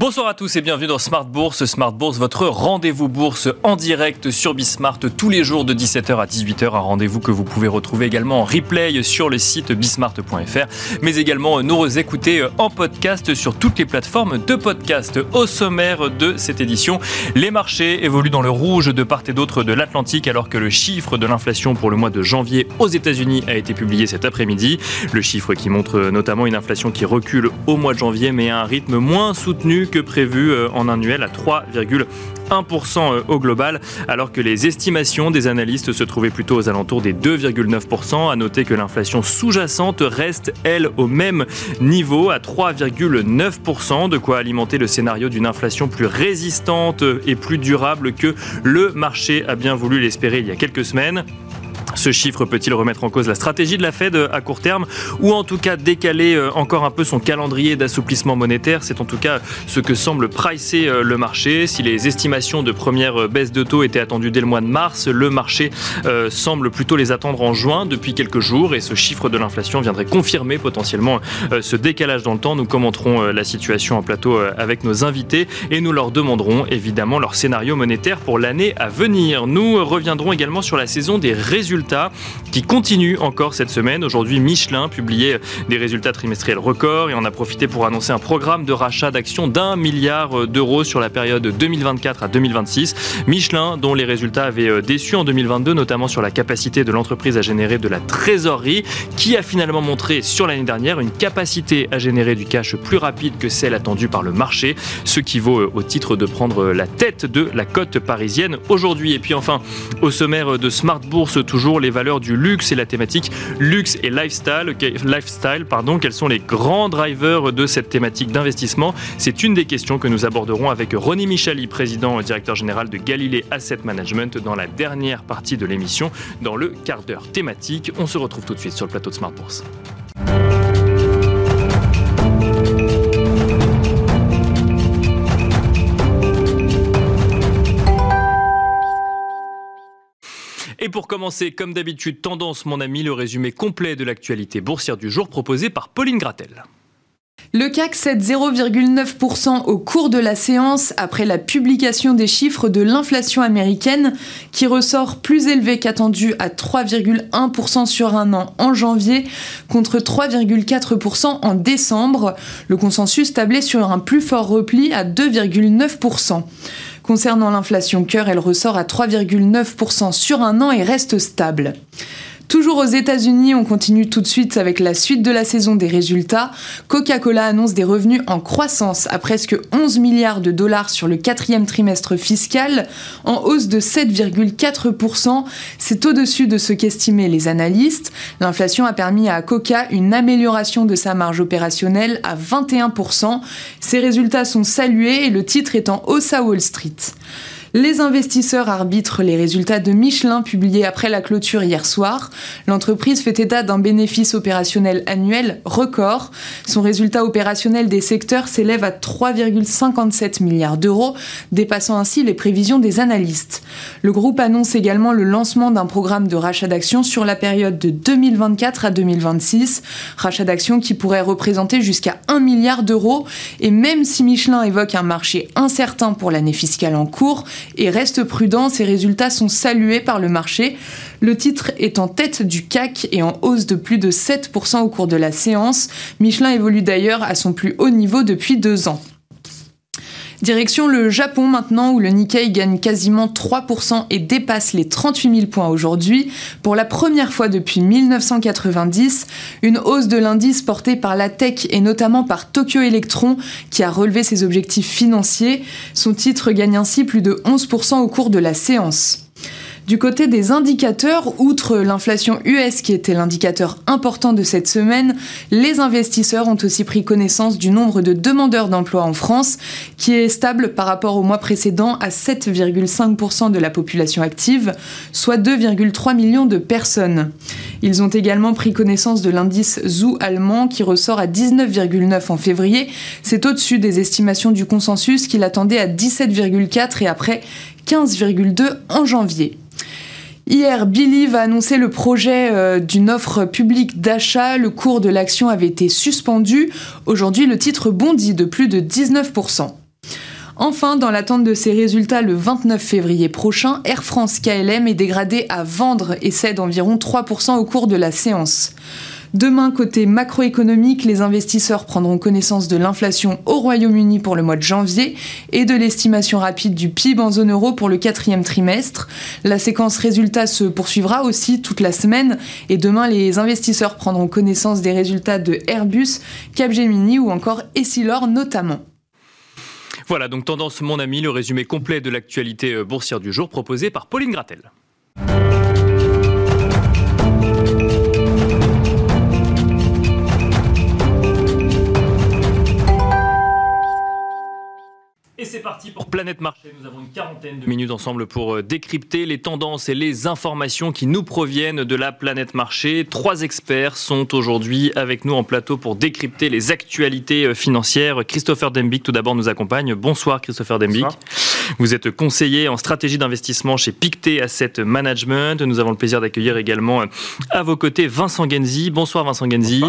Bonsoir à tous et bienvenue dans Smart Bourse. Smart Bourse, votre rendez-vous bourse en direct sur Bismart tous les jours de 17h à 18h. Un rendez-vous que vous pouvez retrouver également en replay sur le site bismart.fr, mais également nous écouter en podcast sur toutes les plateformes de podcast. Au sommaire de cette édition, les marchés évoluent dans le rouge de part et d'autre de l'Atlantique alors que le chiffre de l'inflation pour le mois de janvier aux États-Unis a été publié cet après-midi. Le chiffre qui montre notamment une inflation qui recule au mois de janvier mais à un rythme moins soutenu que prévu euh, en annuel à 3,1% euh, au global, alors que les estimations des analystes se trouvaient plutôt aux alentours des 2,9%. À noter que l'inflation sous-jacente reste, elle, au même niveau, à 3,9%, de quoi alimenter le scénario d'une inflation plus résistante et plus durable que le marché a bien voulu l'espérer il y a quelques semaines. Ce chiffre peut-il remettre en cause la stratégie de la Fed à court terme ou en tout cas décaler euh, encore un peu son calendrier d'assouplissement monétaire? C'est en tout cas ce que semble pricer euh, le marché. Si les estimations de première euh, baisse de taux étaient attendues dès le mois de mars, le marché semble plutôt les attendre en juin depuis quelques jours et ce chiffre de l'inflation viendrait confirmer potentiellement ce décalage dans le temps. Nous commenterons la situation en plateau avec nos invités et nous leur demanderons évidemment leur scénario monétaire pour l'année à venir. Nous reviendrons également sur la saison des résultats qui continue encore cette semaine. Aujourd'hui, Michelin publiait des résultats trimestriels records et en a profité pour annoncer un programme de rachat d'actions d'un milliard d'euros sur la période 2024 à 2026. Michelin, dont les résultats avaient euh, déçu en 2022, notamment sur la capacité de l'entreprise à générer de la trésorerie, qui a finalement montré sur l'année dernière une capacité à générer du cash plus rapide que celle attendue par le marché, ce qui vaut euh, au titre de prendre la tête de la cote parisienne aujourd'hui. Et puis enfin, au sommaire de Smart Bourse, toujours les valeurs du luxe et la thématique luxe et lifestyle. lifestyle pardon, quels sont les grands drivers de cette thématique d'investissement? C'est une des questions que nous aborderons avec Ronnie Michali, président et directeur général de Galilée Asset Management, dans la dernière partie de l'émission, dans le quart d'heure thématique. On se retrouve tout de suite sur le plateau de Smart Bourse. Et pour commencer, comme d'habitude, tendance, mon ami, le résumé complet de l'actualité boursière du jour proposé par Pauline Gratel. Le CAC cède 0,9% au cours de la séance après la publication des chiffres de l'inflation américaine qui ressort plus élevé qu'attendu à 3,1% sur un an en janvier contre 3,4% en décembre. Le consensus tablait sur un plus fort repli à 2,9%. Concernant l'inflation cœur, elle ressort à 3,9% sur un an et reste stable. Toujours aux États-Unis, on continue tout de suite avec la suite de la saison des résultats. Coca-Cola annonce des revenus en croissance à presque 11 milliards de dollars sur le quatrième trimestre fiscal, en hausse de 7,4%. C'est au-dessus de ce qu'estimaient les analystes. L'inflation a permis à Coca une amélioration de sa marge opérationnelle à 21%. Ces résultats sont salués et le titre est en hausse à Wall Street. Les investisseurs arbitrent les résultats de Michelin publiés après la clôture hier soir. L'entreprise fait état d'un bénéfice opérationnel annuel record. Son résultat opérationnel des secteurs s'élève à 3,57 milliards d'euros, dépassant ainsi les prévisions des analystes. Le groupe annonce également le lancement d'un programme de rachat d'actions sur la période de 2024 à 2026, rachat d'actions qui pourrait représenter jusqu'à 1 milliard d'euros. Et même si Michelin évoque un marché incertain pour l'année fiscale en cours, et reste prudent, ces résultats sont salués par le marché. Le titre est en tête du CAC et en hausse de plus de 7% au cours de la séance. Michelin évolue d'ailleurs à son plus haut niveau depuis deux ans. Direction le Japon maintenant, où le Nikkei gagne quasiment 3% et dépasse les 38 000 points aujourd'hui. Pour la première fois depuis 1990, une hausse de l'indice portée par la tech et notamment par Tokyo Electron, qui a relevé ses objectifs financiers. Son titre gagne ainsi plus de 11% au cours de la séance. Du côté des indicateurs, outre l'inflation US qui était l'indicateur important de cette semaine, les investisseurs ont aussi pris connaissance du nombre de demandeurs d'emploi en France, qui est stable par rapport au mois précédent à 7,5% de la population active, soit 2,3 millions de personnes. Ils ont également pris connaissance de l'indice ZOO allemand qui ressort à 19,9 en février. C'est au-dessus des estimations du consensus qu'il attendait à 17,4 et après 15,2 en janvier. Hier, Believe a annoncé le projet euh, d'une offre publique d'achat. Le cours de l'action avait été suspendu. Aujourd'hui, le titre bondit de plus de 19%. Enfin, dans l'attente de ces résultats le 29 février prochain, Air France KLM est dégradé à vendre et cède environ 3% au cours de la séance. Demain, côté macroéconomique, les investisseurs prendront connaissance de l'inflation au Royaume-Uni pour le mois de janvier et de l'estimation rapide du PIB en zone euro pour le quatrième trimestre. La séquence résultats se poursuivra aussi toute la semaine et demain, les investisseurs prendront connaissance des résultats de Airbus, Capgemini ou encore Essilor notamment. Voilà, donc Tendance Mon Ami, le résumé complet de l'actualité euh, boursière du jour proposé par Pauline Gratel. Et c'est parti pour Planète Marché. Nous avons une quarantaine de minutes ensemble pour euh, décrypter les tendances et les informations qui nous proviennent de la planète marché. Trois experts sont aujourd'hui avec nous en plateau pour décrypter les actualités euh, financières. Christopher Dembic, tout d'abord, nous accompagne. Bonsoir, Christopher Dembic. Vous êtes conseiller en stratégie d'investissement chez Pictet Asset Management. Nous avons le plaisir d'accueillir également euh, à vos côtés Vincent Genzi. Bonsoir, Vincent Genzi.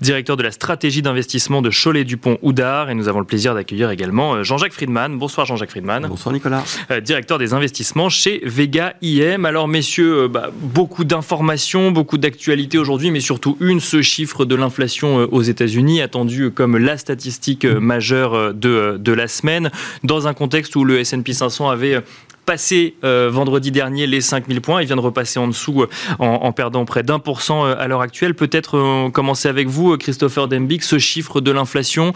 Directeur de la stratégie d'investissement de Cholet-Dupont-Oudard. Et nous avons le plaisir d'accueillir également Jean-Jacques Friedman Bonsoir Jean-Jacques Friedman. Bonsoir Nicolas. Euh, directeur des investissements chez Vega IM. Alors messieurs, euh, bah, beaucoup d'informations, beaucoup d'actualités aujourd'hui, mais surtout une, ce chiffre de l'inflation euh, aux États-Unis, attendu comme la statistique majeure de, de la semaine, dans un contexte où le S&P 500 avait passé vendredi dernier les 5000 points. Il vient de repasser en dessous en, perdant près d'un pour cent à l'heure actuelle. Peut-être commencer avec vous, Christopher Dembick, ce chiffre de l'inflation.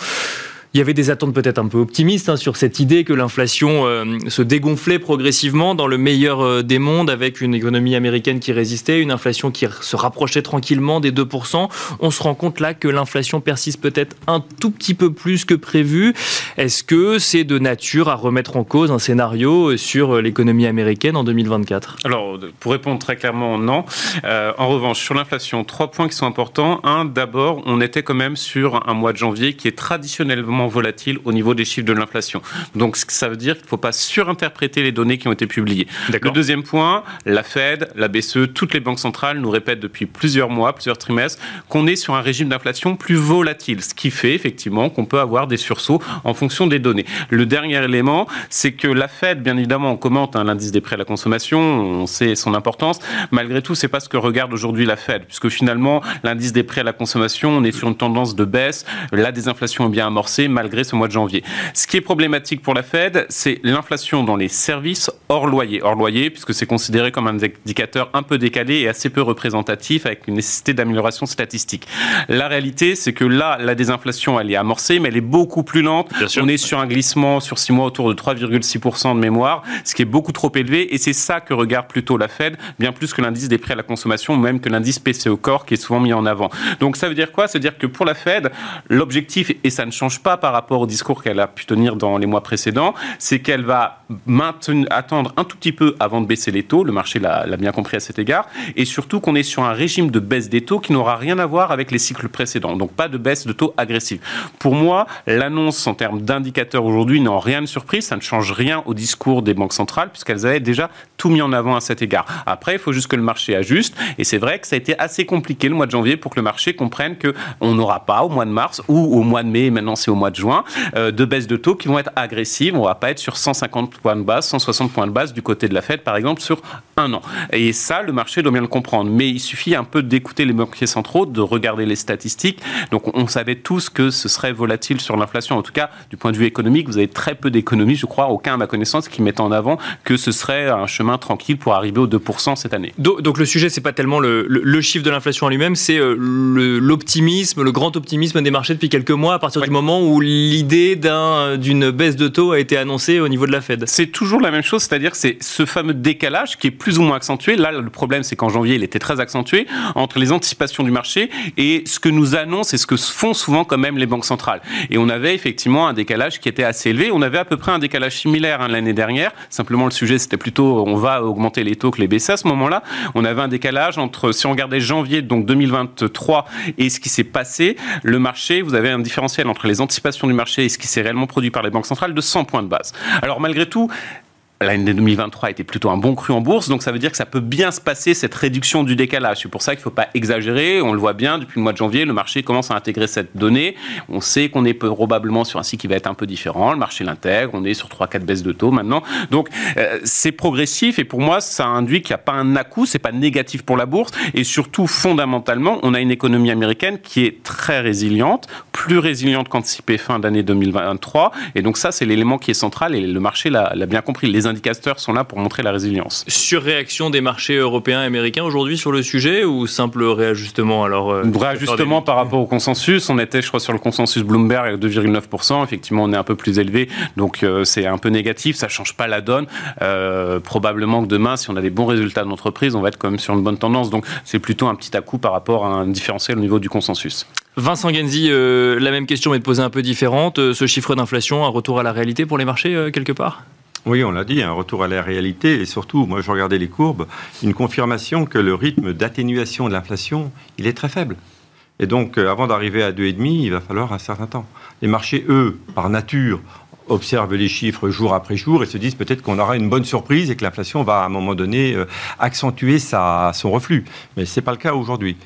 Il y avait des attentes peut-être un peu optimistes hein, sur cette idée que l'inflation euh, se dégonflait progressivement dans le meilleur euh, des mondes avec une économie américaine qui résistait, une inflation qui se rapprochait tranquillement des 2%. On se rend compte là que l'inflation persiste peut-être un tout petit peu plus que prévu. Est-ce que c'est de nature à remettre en cause un scénario sur l'économie américaine en 2024 Alors, pour répondre très clairement, non. Euh, en revanche, sur l'inflation, trois points qui sont importants. Un, d'abord, on était quand même sur un mois de janvier qui est traditionnellement volatile au niveau des chiffres de l'inflation. Donc ça veut dire qu'il ne faut pas surinterpréter les données qui ont été publiées. Le deuxième point, la Fed, la BCE, toutes les banques centrales nous répètent depuis plusieurs mois, plusieurs trimestres, qu'on est sur un régime d'inflation plus volatile, ce qui fait effectivement qu'on peut avoir des sursauts en fonction des données. Le dernier élément, c'est que la Fed, bien évidemment, on commente hein, l'indice des prêts à la consommation, on sait son importance. Malgré tout, c'est pas ce que regarde aujourd'hui la Fed, puisque finalement, l'indice des prêts à la consommation, on est sur une tendance de baisse, la désinflation est bien amorcée, malgré ce mois de janvier. Ce qui est problématique pour la Fed, c'est l'inflation dans les services hors loyer. Hors loyer, puisque c'est considéré comme un indicateur un peu décalé et assez peu représentatif, avec une nécessité d'amélioration statistique. La réalité, c'est que là, la désinflation, elle est amorcée, mais elle est beaucoup plus lente. On est sur un glissement sur six mois autour de 3,6% de mémoire, ce qui est beaucoup trop élevé, et c'est ça que regarde plutôt la Fed, bien plus que l'indice des prêts à la consommation, même que l'indice PCE Core, qui est souvent mis en avant. Donc ça veut dire quoi? Ça veut dire que pour la Fed, l'objectif, et ça ne change pas par rapport au discours qu'elle a pu tenir dans les mois précédents, c'est qu'elle va attendre un tout petit peu avant de baisser les taux. Le marché l'a bien compris à cet égard. Et surtout qu'on est sur un régime de baisse des taux qui n'aura rien à voir avec les cycles précédents. Donc pas de baisse de taux agressive. Pour moi, l'annonce en termes d'indicateurs aujourd'hui n'a rien de surprise. Ça ne change rien au discours des banques centrales puisqu'elles avaient déjà tout mis en avant à cet égard. Après, il faut juste que le marché ajuste. Et c'est vrai que ça a été assez compliqué le mois de janvier pour que le marché comprenne qu'on n'aura pas au mois de mars ou au mois de mai, maintenant c'est au mois de juin, euh, de baisse de taux qui vont être agressives. On va pas être sur 150 points de base, 160 points de base du côté de la Fed, par exemple, sur un an. Et ça, le marché doit bien le comprendre. Mais il suffit un peu d'écouter les banquiers centraux, de regarder les statistiques. Donc, on savait tous que ce serait volatile sur l'inflation. En tout cas, du point de vue économique, vous avez très peu d'économies, je crois, aucun à ma connaissance, qui mettent en avant que ce serait un chemin tranquille pour arriver aux 2% cette année. Donc, le sujet, c'est pas tellement le, chiffre de l'inflation en lui-même, c'est euh, l'optimisme, le, grand optimisme des marchés depuis quelques mois, à partir du moment où l'idée d'une baisse de taux a été annoncée au niveau de la Fed. C'est toujours la même chose, c'est-à-dire c'est ce fameux décalage qui est plus ou moins accentué. Là, le problème, c'est qu'en janvier, il était très accentué entre les anticipations du marché et ce que nous annoncent et ce que font souvent quand même les banques centrales. Et on avait effectivement un décalage qui était assez élevé. On avait à peu près un décalage similaire hein, l'année dernière. Simplement, le sujet, c'était plutôt on va augmenter les taux que les baisser à ce moment-là. On avait un décalage entre, si on regardait janvier, donc 2023, et ce qui s'est passé, le marché, vous avez un différentiel entre les anticipations du marché et ce qui s'est réellement produit par les banques centrales de 100 points de base. Alors malgré tout, l'année 2023 était plutôt un bon cru en bourse, donc ça veut dire que ça peut bien se passer cette réduction du décalage. C'est pour ça qu'il ne faut pas exagérer. On le voit bien depuis le mois de janvier, le marché commence à intégrer cette donnée. On sait qu'on est probablement sur un cycle qui va être un peu différent. Le marché l'intègre. On est sur 3-4 baisses de taux maintenant. Donc euh, c'est progressif et pour moi ça induit qu'il n'y a pas un à-coup, c'est pas négatif pour la bourse et surtout fondamentalement on a une économie américaine qui est très résiliente, plus résiliente qu'anticipé fin d'année 2023 et donc ça c'est l'élément qui est central et le marché l'a bien compris. Indicateurs sont là pour montrer la résilience. Surréaction des marchés européens et américains aujourd'hui sur le sujet ou simple réajustement alors euh, Réajustement par rapport au consensus. On était, je crois, sur le consensus Bloomberg à 2,9%. Effectivement, on est un peu plus élevé, donc euh, c'est un peu négatif. Ça change pas la donne. Euh, probablement que demain, si on a des bons résultats d'entreprise, on va être quand même sur une bonne tendance. Donc c'est plutôt un petit à-coup par rapport à un différentiel au niveau du consensus. Vincent Genzi, la même question mais de poser un peu différente. ce chiffre d'inflation, un retour à la réalité pour les marchés quelque part? Oui, on l'a dit, un retour à la réalité et surtout, moi je regardais les courbes, une confirmation que le rythme d'atténuation de l'inflation, il est très faible. Et donc, euh, avant d'arriver à 2,5, il va falloir un certain temps. Les marchés, eux, par nature, observent les chiffres jour après jour et se disent peut-être qu'on aura une bonne surprise et que l'inflation va à un moment donné euh, accentuer sa, son reflux. Mais ce n'est pas le cas aujourd'hui.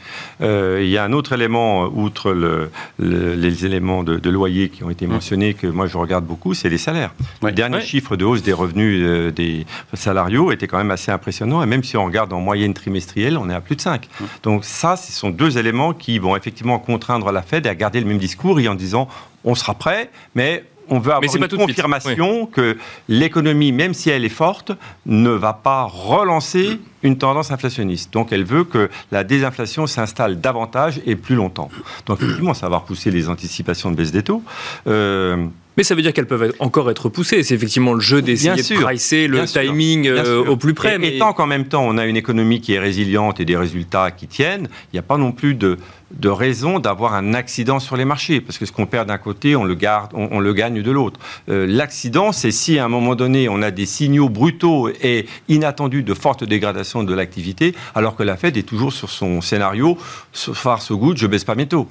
Euh, il y a un autre élément, outre le, les éléments de, loyer qui ont été mmh. mentionnés, que moi je regarde beaucoup, c'est les salaires. Le dernier chiffre de hausse des revenus euh, des salariaux était quand même assez impressionnant. Et même si on regarde en moyenne trimestrielle, on est à plus de 5. Mmh. Donc ça, ce sont deux éléments qui vont effectivement contraindre la Fed à garder le même discours et en disant on sera prêt, mais on veut avoir une confirmation que l'économie, même si elle est forte, ne va pas relancer une tendance inflationniste. Donc elle veut que la désinflation s'installe davantage et plus longtemps. Donc effectivement, ça va repousser les anticipations de baisse des taux. Euh, mais ça veut dire qu'elles peuvent encore être poussées. C'est effectivement le jeu d'essayer de pricer le timing euh, au plus près. mais... tant qu'en même temps, on a une économie qui est résiliente et des résultats qui tiennent, il n'y a pas non plus de, de raison d'avoir un accident sur les marchés. Parce que ce qu'on perd d'un côté, on le, garde, on, le gagne de l'autre. Euh, l'accident, c'est si à un moment donné, on a des signaux brutaux et inattendus de forte dégradation de l'activité, alors que la Fed est toujours sur son scénario, so far so good, je baisse pas mes taux.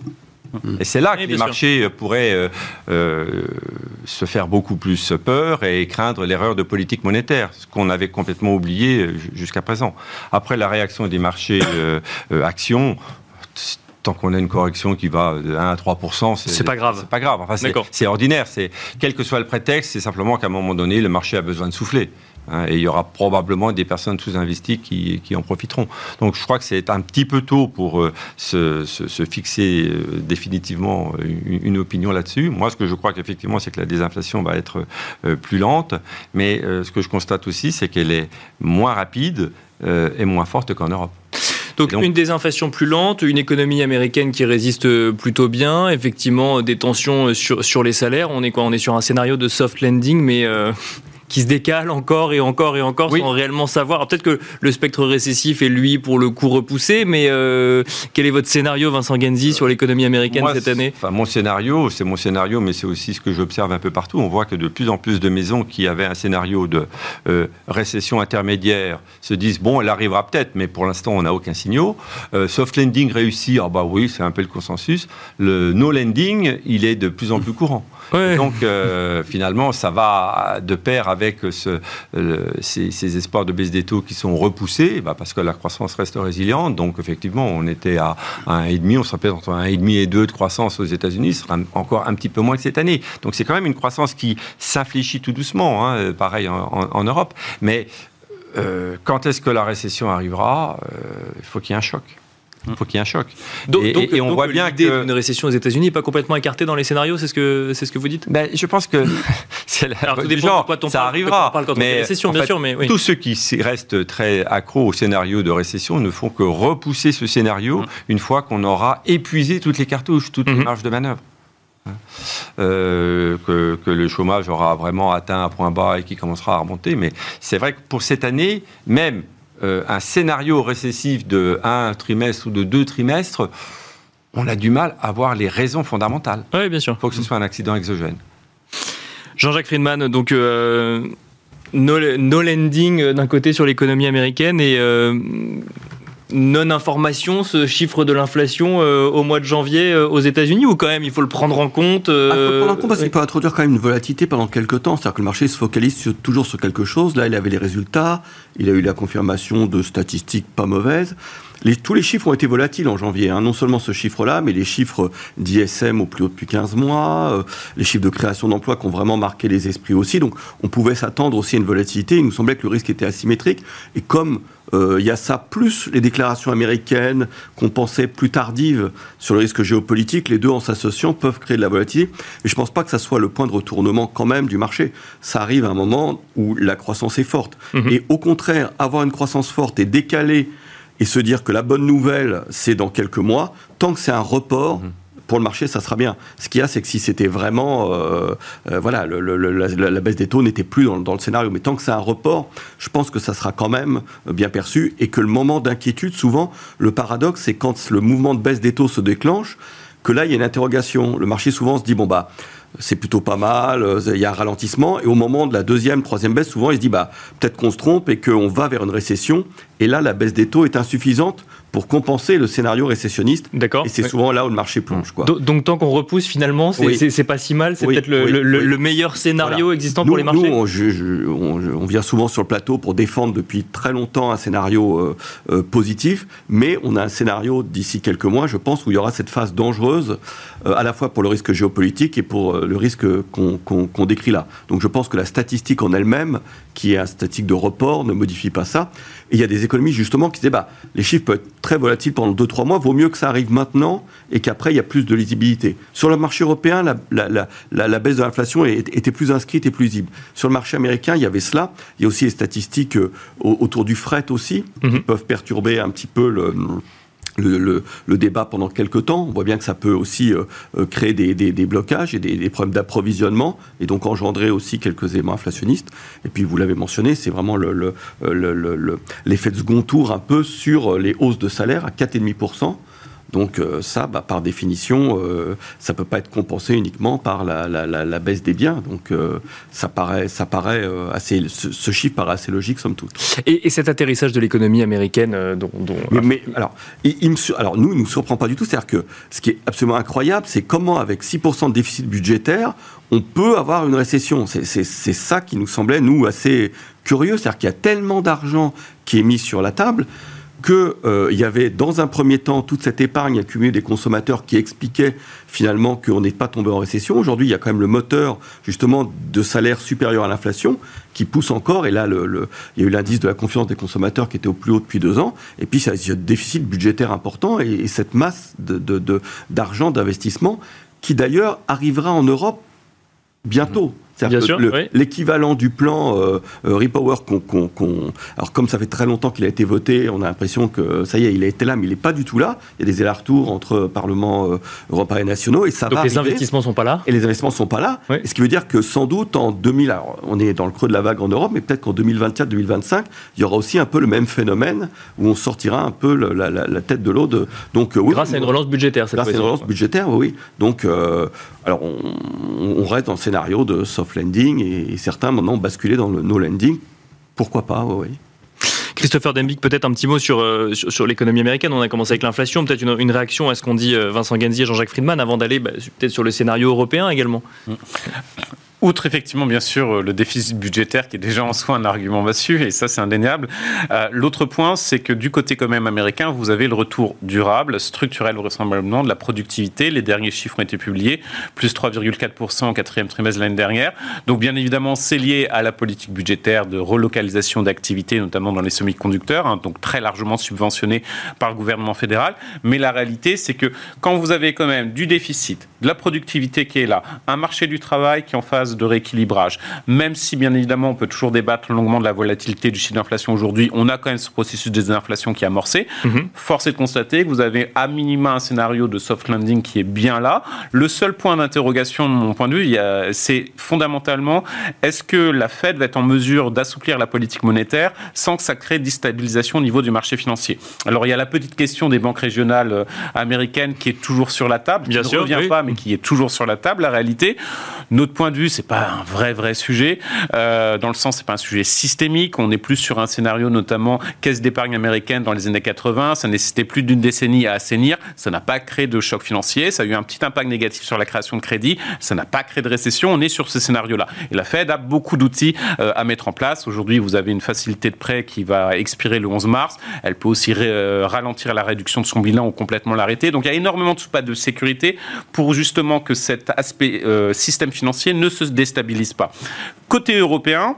Et c'est là que les marchés pourraient euh, euh, se faire beaucoup plus peur et craindre l'erreur de politique monétaire, ce qu'on avait complètement oublié euh, jusqu'à présent. Après la réaction des marchés actions, tant qu'on a une correction qui va de 1 à 3 c'est pas grave. C'est pas grave. Enfin, c'est ordinaire. C'est quel que soit le prétexte, c'est simplement qu'à un moment donné, le marché a besoin de souffler. Hein, et il y aura probablement des personnes sous-investies qui, qui, en profiteront. Donc je crois que c'est un petit peu tôt pour euh, se, se, fixer euh, définitivement une, opinion là-dessus. Moi, ce que je crois qu'effectivement, c'est que la désinflation va être euh, plus lente. Mais ce que je constate aussi, c'est qu'elle est moins rapide et moins forte qu'en Europe. Donc, une désinflation plus lente, une économie américaine qui résiste plutôt bien, effectivement des tensions sur, sur les salaires. On est quoi? On est sur un scénario de soft landing, mais qui se décale encore et encore et encore sans réellement savoir. Peut-être que le spectre récessif est lui pour le coup repoussé, mais euh, quel est votre scénario, Vincent Genzi, sur l'économie américaine cette année? enfin, Mon scénario, c'est mon scénario, mais c'est aussi ce que j'observe un peu partout. On voit que de plus en plus de maisons qui avaient un scénario de euh, récession intermédiaire se disent bon, elle arrivera peut-être, mais pour l'instant, on n'a aucun signal. Euh, soft lending réussi, ah bah oui, c'est un peu le consensus. Le no lending, il est de plus en plus courant. Donc finalement, ça va de pair avec euh, ces, espoirs de baisse des taux qui sont repoussés, bah, parce que la croissance reste résiliente. Donc effectivement, on était à, 1,5, on serait entre 1,5 et 2 de croissance aux États-Unis, ce sera encore un petit peu moins que cette année. Donc c'est quand même une croissance qui s'infléchit tout doucement, hein, pareil en, Europe. Mais euh, quand est-ce que la récession arrivera? Euh, Il faut qu'il y ait un choc. Il faut qu'il y ait un choc. Donc, et, on voit bien que une récession aux États-Unis n'est pas complètement écartée dans les scénarios, c'est ce que c'est ce que vous dites? Ben, Je pense que c'est Alors, tout genre, ça arrivera. mais récession, bien sûr, mais tous ceux qui restent très accros au scénario de récession ne font que repousser ce scénario hum. une fois qu'on aura épuisé toutes les cartouches, toutes les hum. marges de manœuvre. Hein. Euh, que, que, le chômage aura vraiment atteint un point bas et qui commencera à remonter. Mais c'est vrai que pour cette année, même euh, un scénario récessif de un trimestre ou de deux trimestres, on a du mal à voir les raisons fondamentales. Oui, bien sûr. Il faut que ce soit un accident exogène. Jean-Jacques Friedman, donc euh, no, lending d'un côté sur l'économie américaine et euh, non-information, ce chiffre de l'inflation au mois de janvier aux États-Unis, ou quand même il faut le prendre en compte ah, Il faut le prendre en compte parce qu'il peut introduire quand même une volatilité pendant quelques temps. C'est-à-dire que le marché se focalise toujours sur quelque chose. Là, il avait les résultats, il a eu la confirmation de statistiques pas mauvaises tous les chiffres ont été volatiles en janvier. Hein. Non seulement ce chiffre-là, mais les chiffres d'ISM au plus haut depuis 15 mois, euh, les chiffres de création d'emplois qui ont vraiment marqué les esprits aussi. Donc on pouvait s'attendre aussi à une volatilité. Il nous semblait que le risque était asymétrique. Et comme euh, il y a ça, plus les déclarations américaines qu'on pensait plus tardives sur le risque géopolitique, les deux en s'associant peuvent créer de la volatilité. Mais je ne pense pas que ça soit le point de retournement quand même du marché. Ça arrive à un moment où la croissance est forte. Mhm. Et au contraire, avoir une croissance forte et décaler et se dire que la bonne nouvelle, c'est dans quelques mois, tant que c'est un report, mhm. Pour le marché, ça sera bien. Ce qu'il y a, c'est que si c'était vraiment, euh, euh, voilà, la, baisse des taux n'était plus dans, le scénario, mais tant que c'est un report, je pense que ça sera quand même bien perçu et que le moment d'inquiétude, souvent, le paradoxe, c'est quand le mouvement de baisse des taux se déclenche, que là, il y a une interrogation. Le marché souvent se dit, bon bah, c'est plutôt pas mal, euh, il y a un ralentissement, et au moment de la deuxième, troisième baisse, souvent il se dit bah, peut-être qu'on se trompe et qu'on va vers une récession, et là la baisse des taux est insuffisante pour compenser le scénario récessionniste. D'accord. Et c'est souvent là où le marché plonge. Quoi. Donc, tant qu'on repousse, finalement, c'est pas si mal. C'est peut-être le, meilleur scénario existant pour les marchés. Nous, on, vient souvent sur le plateau pour défendre depuis très longtemps un scénario euh, euh, positif, mais on a un scénario d'ici quelques mois, je pense, où il y aura cette phase dangereuse, euh, à la fois pour le risque géopolitique et pour le risque qu'on décrit là. Donc je pense que la statistique en elle-même, qui est un statistique de report, ne modifie pas ça. Et il y a des économies justement qui disent bah, les chiffres peuvent être très volatiles pendant 2-3 mois, vaut mieux que ça arrive maintenant et qu'après il y a plus de lisibilité. Sur le marché européen, la, baisse de l'inflation était plus inscrite et plus visible. Sur le marché américain, il y avait cela. Il y a aussi les statistiques euh, autour du fret aussi, qui mhm. peuvent perturber un petit peu le le, débat pendant quelques temps. On voit bien que ça peut aussi euh, euh, créer des, blocages et des, problèmes d'approvisionnement et donc engendrer aussi quelques éléments inflationnistes. Et puis, vous l'avez mentionné, c'est vraiment l'effet de second tour un peu sur les hausses de salaire à 4,5%. Donc euh, ça, bah, par définition, euh, ça peut pas être compensé uniquement par la, baisse des biens. Donc euh, ça paraît, ça paraît assez, ce, chiffre paraît assez logique somme toute. Et, cet atterrissage de l'économie américaine, dont, mais, alors, il, alors nous, il nous surprend pas du tout. C'est-à-dire que ce qui est absolument incroyable, c'est comment avec 6% de déficit budgétaire, on peut avoir une récession. C'est ça qui nous semblait nous assez curieux, c'est-à-dire qu'il y a tellement d'argent qui est mis sur la table qu'il euh, y avait dans un premier temps toute cette épargne accumulée des consommateurs qui expliquait finalement qu'on n'est pas tombé en récession. Aujourd'hui, il y a quand même le moteur justement de salaire supérieur à l'inflation qui pousse encore. Et là, le, il y a eu l'indice de la confiance des consommateurs qui était au plus haut depuis deux ans. Et puis, il y a un déficit budgétaire important et, cette masse d'argent, d'investissement qui d'ailleurs arrivera en Europe bientôt. L'équivalent du plan euh, euh, Repower qu'on, Alors, comme ça fait très longtemps qu'il a été voté, on a l'impression que ça y est, il a été là, mais il n'est pas du tout là. Il y a des allers-retours entre Parlement euh, européen et nationaux et ça Donc les investissements ne sont pas là Et les investissements ne sont pas là. Ce qui veut dire que sans doute en 2000, alors on est dans le creux de la vague en Europe, mais peut-être qu'en 2024-2025, il y aura aussi un peu le même phénomène où on sortira un peu la, tête de l'eau. Donc, grâce à une relance budgétaire, cette Grâce à une relance budgétaire, oui. Donc, alors on, on, reste dans le scénario de soft lending et, certains maintenant ont basculé dans le no lending. Pourquoi pas, oui. Christopher Dembick, peut-être un petit mot euh, sur, sur, l'économie américaine. On a commencé avec l'inflation. Peut-être une, réaction à ce qu'ont dit euh, Vincent Genzi et Jean-Jacques Friedman avant d'aller bah, peut-être sur le scénario européen également. Outre effectivement bien sûr euh, le déficit budgétaire qui est déjà en soi un argument massue et ça c'est indéniable. Euh, l'autre point c'est que du côté quand même américain vous avez le retour durable, structurel vraisemblablement de la productivité. Les derniers chiffres ont été publiés, plus 3,4% au quatrième trimestre de l'année dernière. Donc bien évidemment c'est lié à la politique budgétaire de relocalisation d'activités notamment dans les semi-conducteurs, hein, donc très largement subventionné par le gouvernement fédéral. Mais la réalité c'est que quand vous avez quand même du déficit, de la productivité qui est là, un marché du travail qui est en phase de rééquilibrage. Même si, bien évidemment, on peut toujours débattre longuement de la volatilité du chiffre d'inflation aujourd'hui, on a quand même ce processus de désinflation qui est amorcé. Mhm. Force est de constater que vous avez à minima un scénario de soft landing qui est bien là. Le seul point d'interrogation, de mon point de vue, c'est fondamentalement est-ce que la Fed va être en mesure d'assouplir la politique monétaire sans que ça crée déstabilisation au niveau du marché financier? Alors, il y a la petite question des banques régionales euh, américaines qui est toujours sur la table, qui ne revient pas, mais qui est toujours sur la table. La réalité, notre point de vue, c'est c'est pas un vrai vrai sujet. Euh, dans le sens, c'est pas un sujet systémique. On est plus sur un scénario, notamment caisse d'épargne américaine dans les années 80. Ça nécessitait plus d'une décennie à assainir. Ça n'a pas créé de choc financier. Ça a eu un petit impact négatif sur la création de crédit. Ça n'a pas créé de récession. On est sur ce scénario-là. Et la Fed a beaucoup d'outils euh, à mettre en place. Aujourd'hui, vous avez une facilité de prêt qui va expirer le 11 mars. Elle peut aussi euh, ralentir la réduction de son bilan ou complètement l'arrêter. Donc il y a énormément de pas de sécurité pour justement que cet aspect système financier ne se déstabilise pas. Côté européen,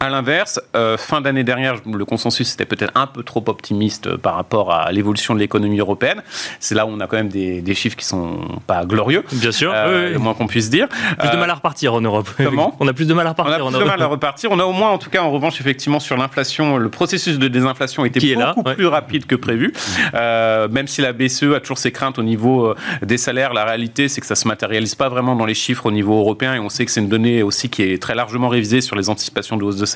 à l'inverse, euh, fin d'année dernière, le consensus était peut-être un peu trop optimiste euh, par rapport à l'évolution de l'économie européenne. C'est là où on a quand même des, des, chiffres qui sont pas glorieux. Bien sûr, euh, oui, le moins qu'on puisse dire. Plus de mal à repartir en Europe. Comment On a plus de mal à repartir. On a plus de mal à repartir. On a au moins, en tout cas, en revanche, effectivement, sur l'inflation, le processus de désinflation était qui beaucoup là, plus rapide que prévu. même si la BCE a toujours ses craintes au niveau des salaires, la réalité, c'est que ça se matérialise pas vraiment dans les chiffres au niveau européen, et on sait que c'est une donnée aussi qui est très largement révisée sur les anticipations de hausse de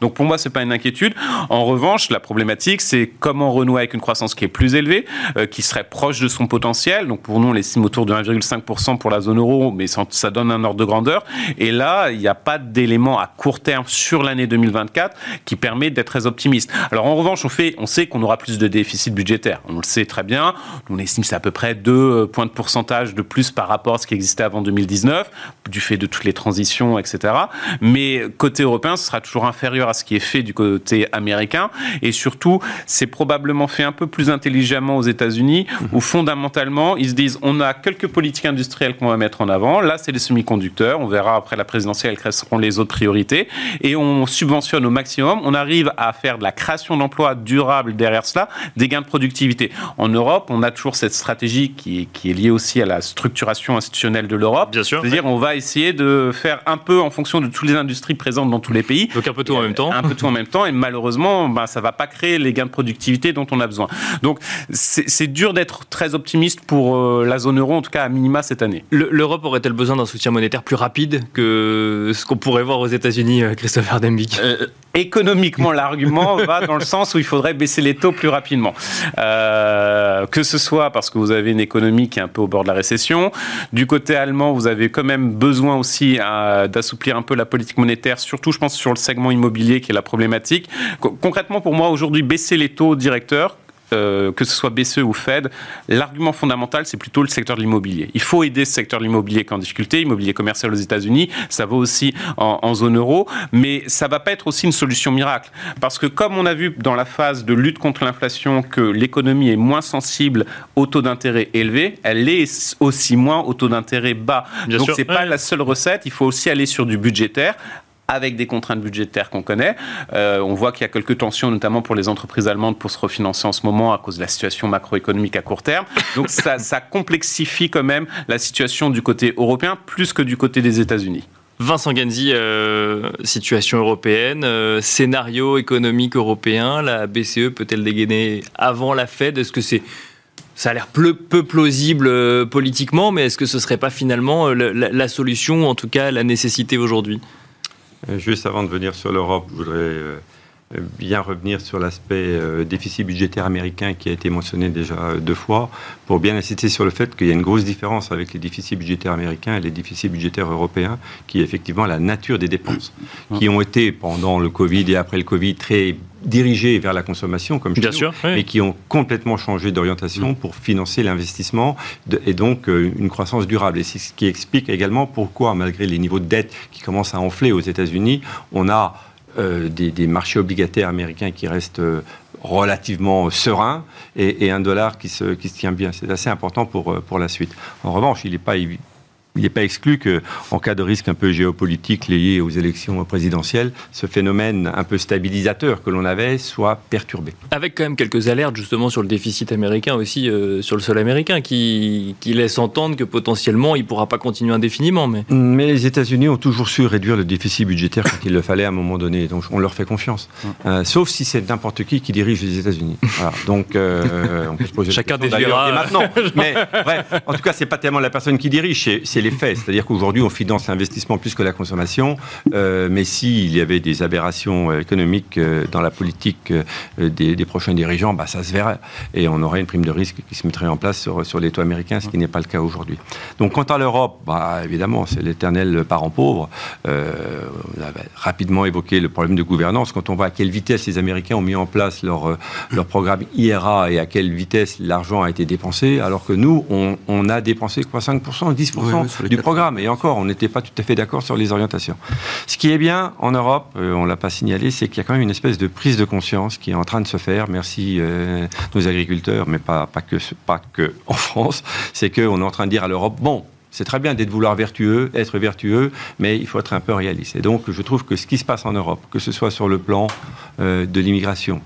Donc pour moi, c'est pas une inquiétude. En revanche, la problématique, c'est comment renouer avec une croissance qui est plus élevée, euh, qui serait proche de son potentiel. Donc pour nous, on estime autour de 1,5% pour la zone euro, mais ça, donne un ordre de grandeur. Et là, il n'y a pas d'élément à court terme sur l'année 2024 qui permet d'être très optimiste. Alors en revanche, on, on sait qu'on aura plus de déficit budgétaire. On le sait très bien. On estime c'est à peu près 2 euh, points de pourcentage de plus par rapport à ce qui existait avant 2019, du fait de toutes les transitions, etc. Mais côté européen, ce sera toujours inférieur à ce qui est fait du côté américain. Et surtout, c'est probablement fait un peu plus intelligemment aux États-Unis, où fondamentalement, ils se disent on a quelques politiques industrielles qu'on va mettre en avant. Là, c'est les semi-conducteurs. On verra après la présidentielle quelles seront les autres priorités. Et on subventionne au maximum. On arrive à faire de la création d'emplois durables derrière cela, des gains de productivité. En Europe, on a toujours cette stratégie qui est, qui est liée aussi à la structuration institutionnelle de l'Europe. Bien sûr. C'est-à-dire, on va essayer de faire un peu en fonction de toutes les industries présentes dans tous les pays. Donc un peu tout en même temps. Un peu tout en même temps. Et malheureusement, ben, ça ne va pas créer les gains de productivité dont on a besoin. Donc, c'est dur d'être très optimiste pour euh, la zone euro, en tout cas à minima cette année. L'Europe aurait-elle besoin d'un soutien monétaire plus rapide que ce qu'on pourrait voir aux États-Unis, euh, Christopher Dembik euh, Économiquement, l'argument va dans le sens où il faudrait baisser les taux plus rapidement. Euh, que ce soit parce que vous avez une économie qui est un peu au bord de la récession. Du côté allemand, vous avez quand même besoin aussi d'assouplir un peu la politique monétaire, surtout, je pense, sur le segment immobilier qui est la problématique. Concrètement, pour moi, aujourd'hui, baisser les taux directeurs, euh, que ce soit BCE ou Fed, l'argument fondamental, c'est plutôt le secteur de l'immobilier. Il faut aider ce secteur de l'immobilier qui est en difficulté, immobilier commercial aux États-Unis, ça va aussi en, zone euro, mais ça va pas être aussi une solution miracle. Parce que comme on a vu dans la phase de lutte contre l'inflation que l'économie est moins sensible au taux d'intérêt élevé, elle est aussi moins au taux d'intérêt bas. Bien Donc c'est pas la seule recette, il faut aussi aller sur du budgétaire avec des contraintes budgétaires qu'on connaît. Euh, on voit qu'il y a quelques tensions, notamment pour les entreprises allemandes, pour se refinancer en ce moment à cause de la situation macroéconomique à court terme. Donc ça, ça complexifie quand même la situation du côté européen plus que du côté des États-Unis. Vincent Ganzi, euh, situation européenne, euh, scénario économique européen, la BCE peut-elle dégainer avant la Fed? Est-ce que c'est ça a l'air peu, plausible politiquement, mais est-ce que ce serait pas finalement la, la solution, en tout cas la nécessité aujourd'hui? Juste avant de venir sur l'Europe, je voudrais euh, bien revenir sur l'aspect euh, déficit budgétaire américain qui a été mentionné déjà deux fois, pour bien insister sur le fait qu'il y a une grosse différence avec les déficits budgétaires américains et les déficits budgétaires européens, qui est effectivement la nature des dépenses, qui ont été pendant le Covid et après le Covid très dirigés vers la consommation, comme je Bien sûr, mais qui ont complètement changé d'orientation mm. pour financer l'investissement et donc euh, une croissance durable. Et c'est ce qui explique également pourquoi, malgré les niveaux de dette qui commencent à enfler aux États-Unis, on a euh, des, marchés obligataires américains qui restent euh, relativement sereins et, un dollar qui se, qui se tient bien. C'est assez important pour, pour la suite. En revanche, il n'est pas il n'est pas exclu qu'en cas de risque un peu géopolitique lié aux élections présidentielles, ce phénomène un peu stabilisateur que l'on avait soit perturbé. Avec quand même quelques alertes justement sur le déficit américain aussi, euh, sur le sol américain, qui, qui laissent entendre que potentiellement il ne pourra pas continuer indéfiniment. Mais... mais les États-Unis ont toujours su réduire le déficit budgétaire quand il le fallait à un moment donné, donc on leur fait confiance. Euh, sauf si c'est n'importe qui qui dirige les États-Unis. Voilà. Donc euh, on peut se poser Chacun déduira maintenant. Mais bref, en tout cas, c'est pas tellement la personne qui dirige, c'est C'est-à-dire qu'aujourd'hui, on finance l'investissement plus que la consommation. Euh, mais s'il y avait des aberrations économiques dans la politique des, prochains dirigeants, bah, ça se verrait. Et on aurait une prime de risque qui se mettrait en place sur, sur les taux américains, ce qui n'est pas le cas aujourd'hui. Donc, quant à l'Europe, bah, évidemment, c'est l'éternel parent pauvre. on a rapidement évoqué le problème de gouvernance. Quand on voit à quelle vitesse les Américains ont mis en place leur, leur programme IRA et à quelle vitesse l'argent a été dépensé, alors que nous, on, a dépensé quoi 5%, 10% du programme. Et encore, on n'était pas tout à fait d'accord sur les orientations. Ce qui est bien en Europe, euh, on ne l'a pas signalé, c'est qu'il y a quand même une espèce de prise de conscience qui est en train de se faire. Merci euh, nos agriculteurs, mais pas, pas, que, pas que en France. C'est qu'on est en train de dire à l'Europe, bon, c'est très bien d'être vouloir vertueux, être vertueux, mais il faut être un peu réaliste. Et donc, je trouve que ce qui se passe en Europe, que ce soit sur le plan euh, de l'immigration,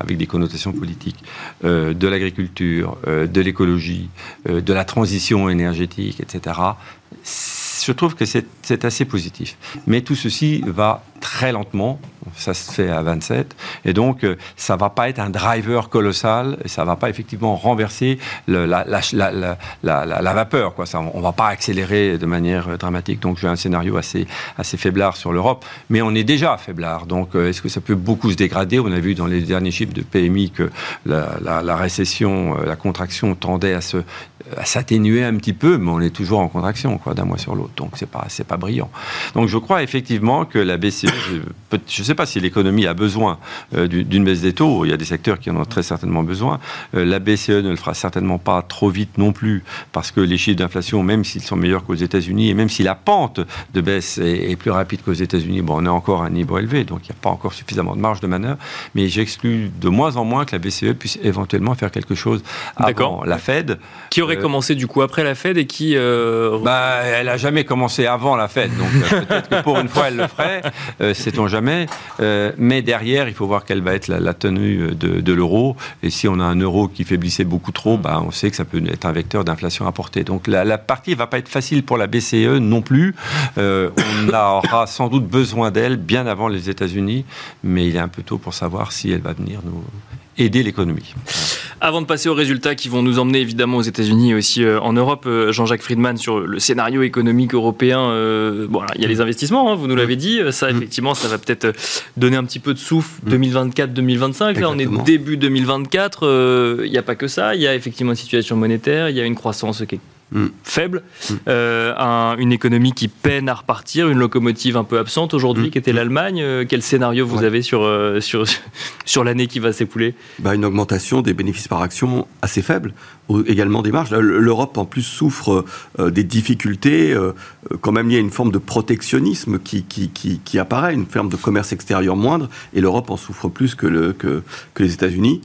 avec des connotations politiques, euh, de l'agriculture, euh, de l'écologie, euh, de la transition énergétique, etc., je trouve que c'est assez positif. Mais tout ceci va très lentement, ça se fait à 27, et donc ça va pas être un driver colossal, ça va pas effectivement renverser la, vapeur. Quoi. Ça, on va pas accélérer de manière dramatique. Donc j'ai un scénario assez, assez faiblard sur l'Europe, mais on est déjà faiblard. Donc est-ce que ça peut beaucoup se dégrader? On a vu dans les derniers chiffres de PMI que la, récession, la contraction tendait à se à s'atténuer un petit peu, mais on est toujours en contraction d'un mois sur l'autre. Donc c'est pas c'est pas brillant. Donc je crois effectivement que la BCE, je ne sais pas si l'économie a besoin euh, d'une baisse des taux. Il y a des secteurs qui en ont très certainement besoin. Euh, la BCE ne le fera certainement pas trop vite non plus, parce que les chiffres d'inflation, même s'ils sont meilleurs qu'aux États-Unis, et même si la pente de baisse est, plus rapide qu'aux États-Unis, bon, on est encore à un niveau élevé, donc il n'y a pas encore suffisamment de marge de manœuvre. Mais j'exclus de moins en moins que la BCE puisse éventuellement faire quelque chose avant la Fed. Qui aurait euh, commencé du coup après la Fed et qui bah, elle a jamais commencé avant la Fed, donc peut-être que pour une fois elle le ferait. Euh, sait-on jamais. Euh, mais derrière, il faut voir quelle va être la, tenue de, l'euro. Et si on a un euro qui faiblissait beaucoup trop, bah, on sait que ça peut être un vecteur d'inflation importée. Donc la, partie ne va pas être facile pour la BCE non plus. Euh, on aura sans doute besoin d'elle bien avant les États-Unis, mais il est un peu tôt pour savoir si elle va venir nous aider l'économie. Avant de passer aux résultats qui vont nous emmener évidemment aux États-Unis et aussi euh, en Europe, euh, Jean-Jacques Friedman sur le scénario économique européen. Euh, bon, il y a les investissements, hein, vous nous l'avez dit. Ça, mm. effectivement, ça va peut-être donner un petit peu de souffle 2024-2025. Mm. Là, on est début 2024. Il n'y a pas que ça. Il y a effectivement une situation monétaire. Il y a une croissance qui est Mm. faible, mm. Euh, une économie qui peine à repartir, une locomotive un peu absente aujourd'hui, mm. qui était l'Allemagne. Euh, quel scénario vous avez sur, euh, sur, sur l'année qui va s'écouler? Bah, Une augmentation des bénéfices par action assez faible, également des marges. L'Europe en plus souffre des difficultés, quand même il y a une forme de protectionnisme qui, qui, qui, qui apparaît, une forme de commerce extérieur moindre, et l'Europe en souffre plus que, le, que, que les États-Unis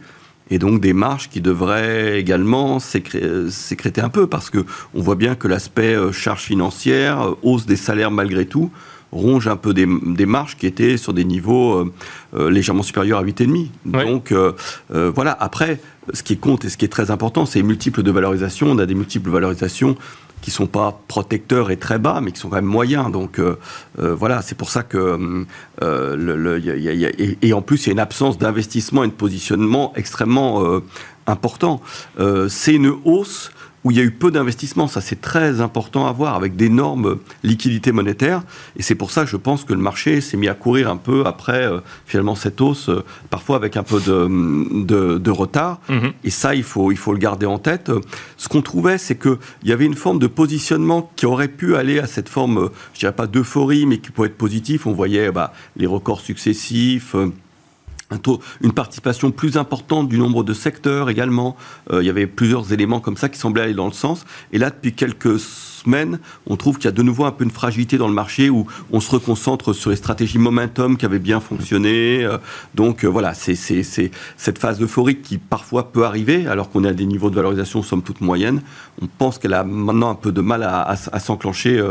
et donc des marges qui devraient également sécréter un peu, parce que on voit bien que l'aspect euh, charge financière, euh, hausse des salaires malgré tout, ronge un peu des, marges qui étaient sur des niveaux euh, légèrement supérieurs à 8,5. Donc voilà, après, ce qui compte et ce qui est très important, c'est les multiples de valorisation. On a des multiples de valorisation qui sont pas protecteurs et très bas, mais qui sont quand même moyens. Donc euh, euh, voilà, c'est pour ça que euh, a, et, en plus il y a une absence d'investissement et de positionnement extrêmement important. c'est une hausse où il y a eu peu d'investissements. Ça, c'est très important à voir, avec d'énormes liquidités monétaires. Et c'est pour ça que je pense que le marché s'est mis à courir un peu après, euh, finalement, cette hausse, euh, parfois avec un peu de, de, retard. Mhm. Et ça, il faut, il faut le garder en tête. Ce qu'on trouvait, c'est qu'il y avait une forme de positionnement qui aurait pu aller à cette forme, je dirais pas d'euphorie, mais qui pourrait être positif. On voyait bah, les records successifs. Euh, une participation plus importante du nombre de secteurs également. Euh, il y avait plusieurs éléments comme ça qui semblaient aller dans le sens. Et là, depuis quelques on trouve qu'il y a de nouveau un peu une fragilité dans le marché où on se reconcentre sur les stratégies momentum qui avaient bien fonctionné. Euh, donc euh, voilà, c'est cette phase euphorique qui parfois peut arriver alors qu'on est à des niveaux de valorisation somme toute moyenne. On pense qu'elle a maintenant un peu de mal à, s'enclencher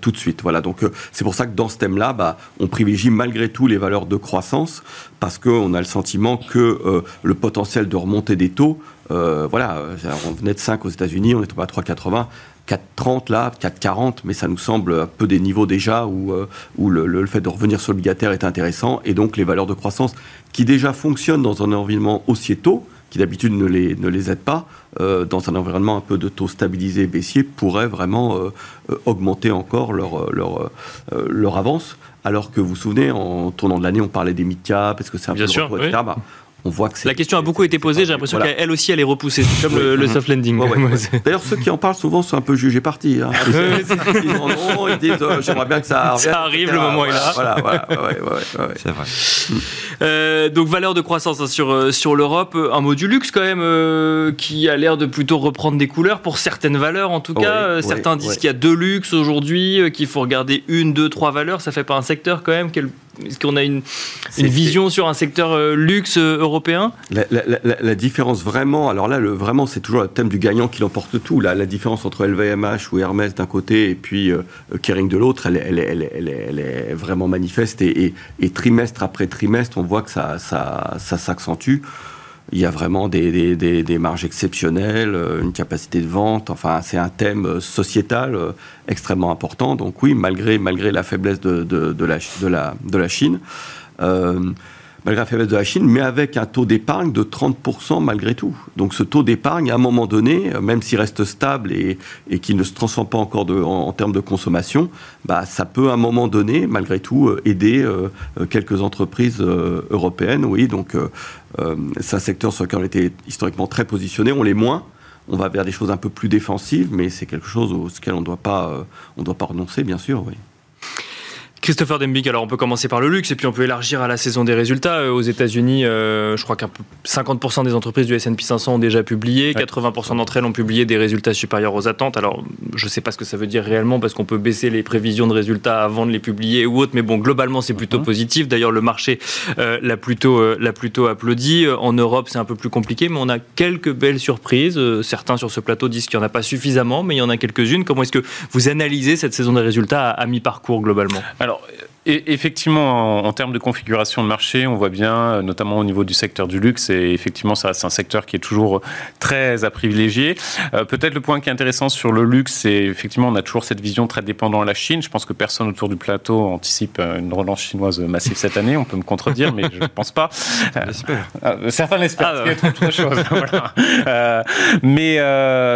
tout de suite. Voilà, donc c'est pour ça que dans ce thème-là, bah, on privilégie malgré tout les valeurs de croissance parce qu'on a le sentiment que euh, le potentiel de remonter des taux, euh, voilà, on venait de 5 aux États-Unis, on est à 3,80. 4,30 là, 4,40, mais ça nous semble un peu des niveaux déjà où, euh, où le, fait de revenir sur l'obligataire est intéressant. Et donc les valeurs de croissance qui déjà fonctionnent dans un environnement haussier tôt, qui d'habitude ne les, ne les aident pas, dans un environnement un peu de taux stabilisé baissier, pourraient vraiment augmenter encore leur, leur, leur avance. Alors que vous vous souvenez, en tournant de l'année, on parlait des mid-cap, est-ce que c'est un Bien peu sûr, etc. Bah, on voit que La question a beaucoup été posée, j'ai l'impression qu'elle aussi elle est repoussée, c'est comme le, soft landing. D'ailleurs, ceux qui en parlent souvent sont un peu jugés partis. Hein. ils en ont, ils disent euh, j'aimerais bien que ça arrive. Ça arrive, le moment est là. Voilà, voilà, c'est vrai. Euh, donc, valeur de croissance hein, sur, euh, sur l'Europe, un mot du luxe quand même, qui a l'air de plutôt reprendre des couleurs pour certaines valeurs en tout cas. certains disent qu'il y a deux luxes aujourd'hui, qu'il faut regarder une, deux, trois valeurs. Ça fait pas un secteur quand même est-ce qu'on a une, vision sur un secteur euh, luxe euh, européen? La, différence vraiment, alors là, le, vraiment, c'est toujours le thème du gagnant qui l'emporte tout. Là, la différence entre LVMH ou Hermès d'un côté et puis euh, Kering de l'autre, elle, elle, est vraiment manifeste. Et, trimestre après trimestre, on voit que ça, ça, ça s'accentue il y a vraiment des, marges exceptionnelles, euh, une capacité de vente. Enfin, c'est un thème euh, sociétal euh, extrêmement important. Donc oui, malgré, malgré la faiblesse de, de, de, la, de la Chine, malgré la faiblesse de la Chine, mais avec un taux d'épargne de 30% malgré tout. Donc ce taux d'épargne, à un moment donné, même s'il reste stable et, et qu'il ne se transforme pas encore en, termes de consommation, bah, ça peut à un moment donné, malgré tout, euh, aider euh, euh, quelques entreprises européennes. Oui, donc c'est un secteur sur lequel on était historiquement très positionné, on l'est moins. On va vers des choses un peu plus défensives, mais c'est quelque chose auquel on ne doit pas renoncer, bien sûr. Oui. Christopher Dembick, alors on peut commencer par le luxe et puis on peut élargir à la saison des résultats. Euh, aux États-Unis, euh, je crois qu'un peu 50% des entreprises du S&P 500 ont déjà publié, 80% d'entre elles ont publié des résultats supérieurs aux attentes. Alors je ne sais pas ce que ça veut dire réellement parce qu'on peut baisser les prévisions de résultats avant de les publier ou autre, mais bon globalement c'est plutôt mhm. positif. D'ailleurs le marché euh, l'a plutôt l'a plutôt applaudi. En Europe c'est un peu plus compliqué, mais on a quelques belles surprises. certains sur ce plateau disent qu'il n'y en a pas suffisamment, mais il y en a quelques-unes. Comment est-ce que vous analysez cette saison des résultats à, à mi-parcours globalement? Et effectivement, en, termes de configuration de marché, on voit bien, euh, notamment au niveau du secteur du luxe, et effectivement, ça c'est un secteur qui est toujours très à privilégier. Euh, peut-être le point qui est intéressant sur le luxe, c'est effectivement, on a toujours cette vision très dépendante de la Chine. Je pense que personne autour du plateau anticipe euh, une relance chinoise massive cette année. On peut me contredire, mais je ne pense pas. certains l'espèrent, ah, autre chose. mais,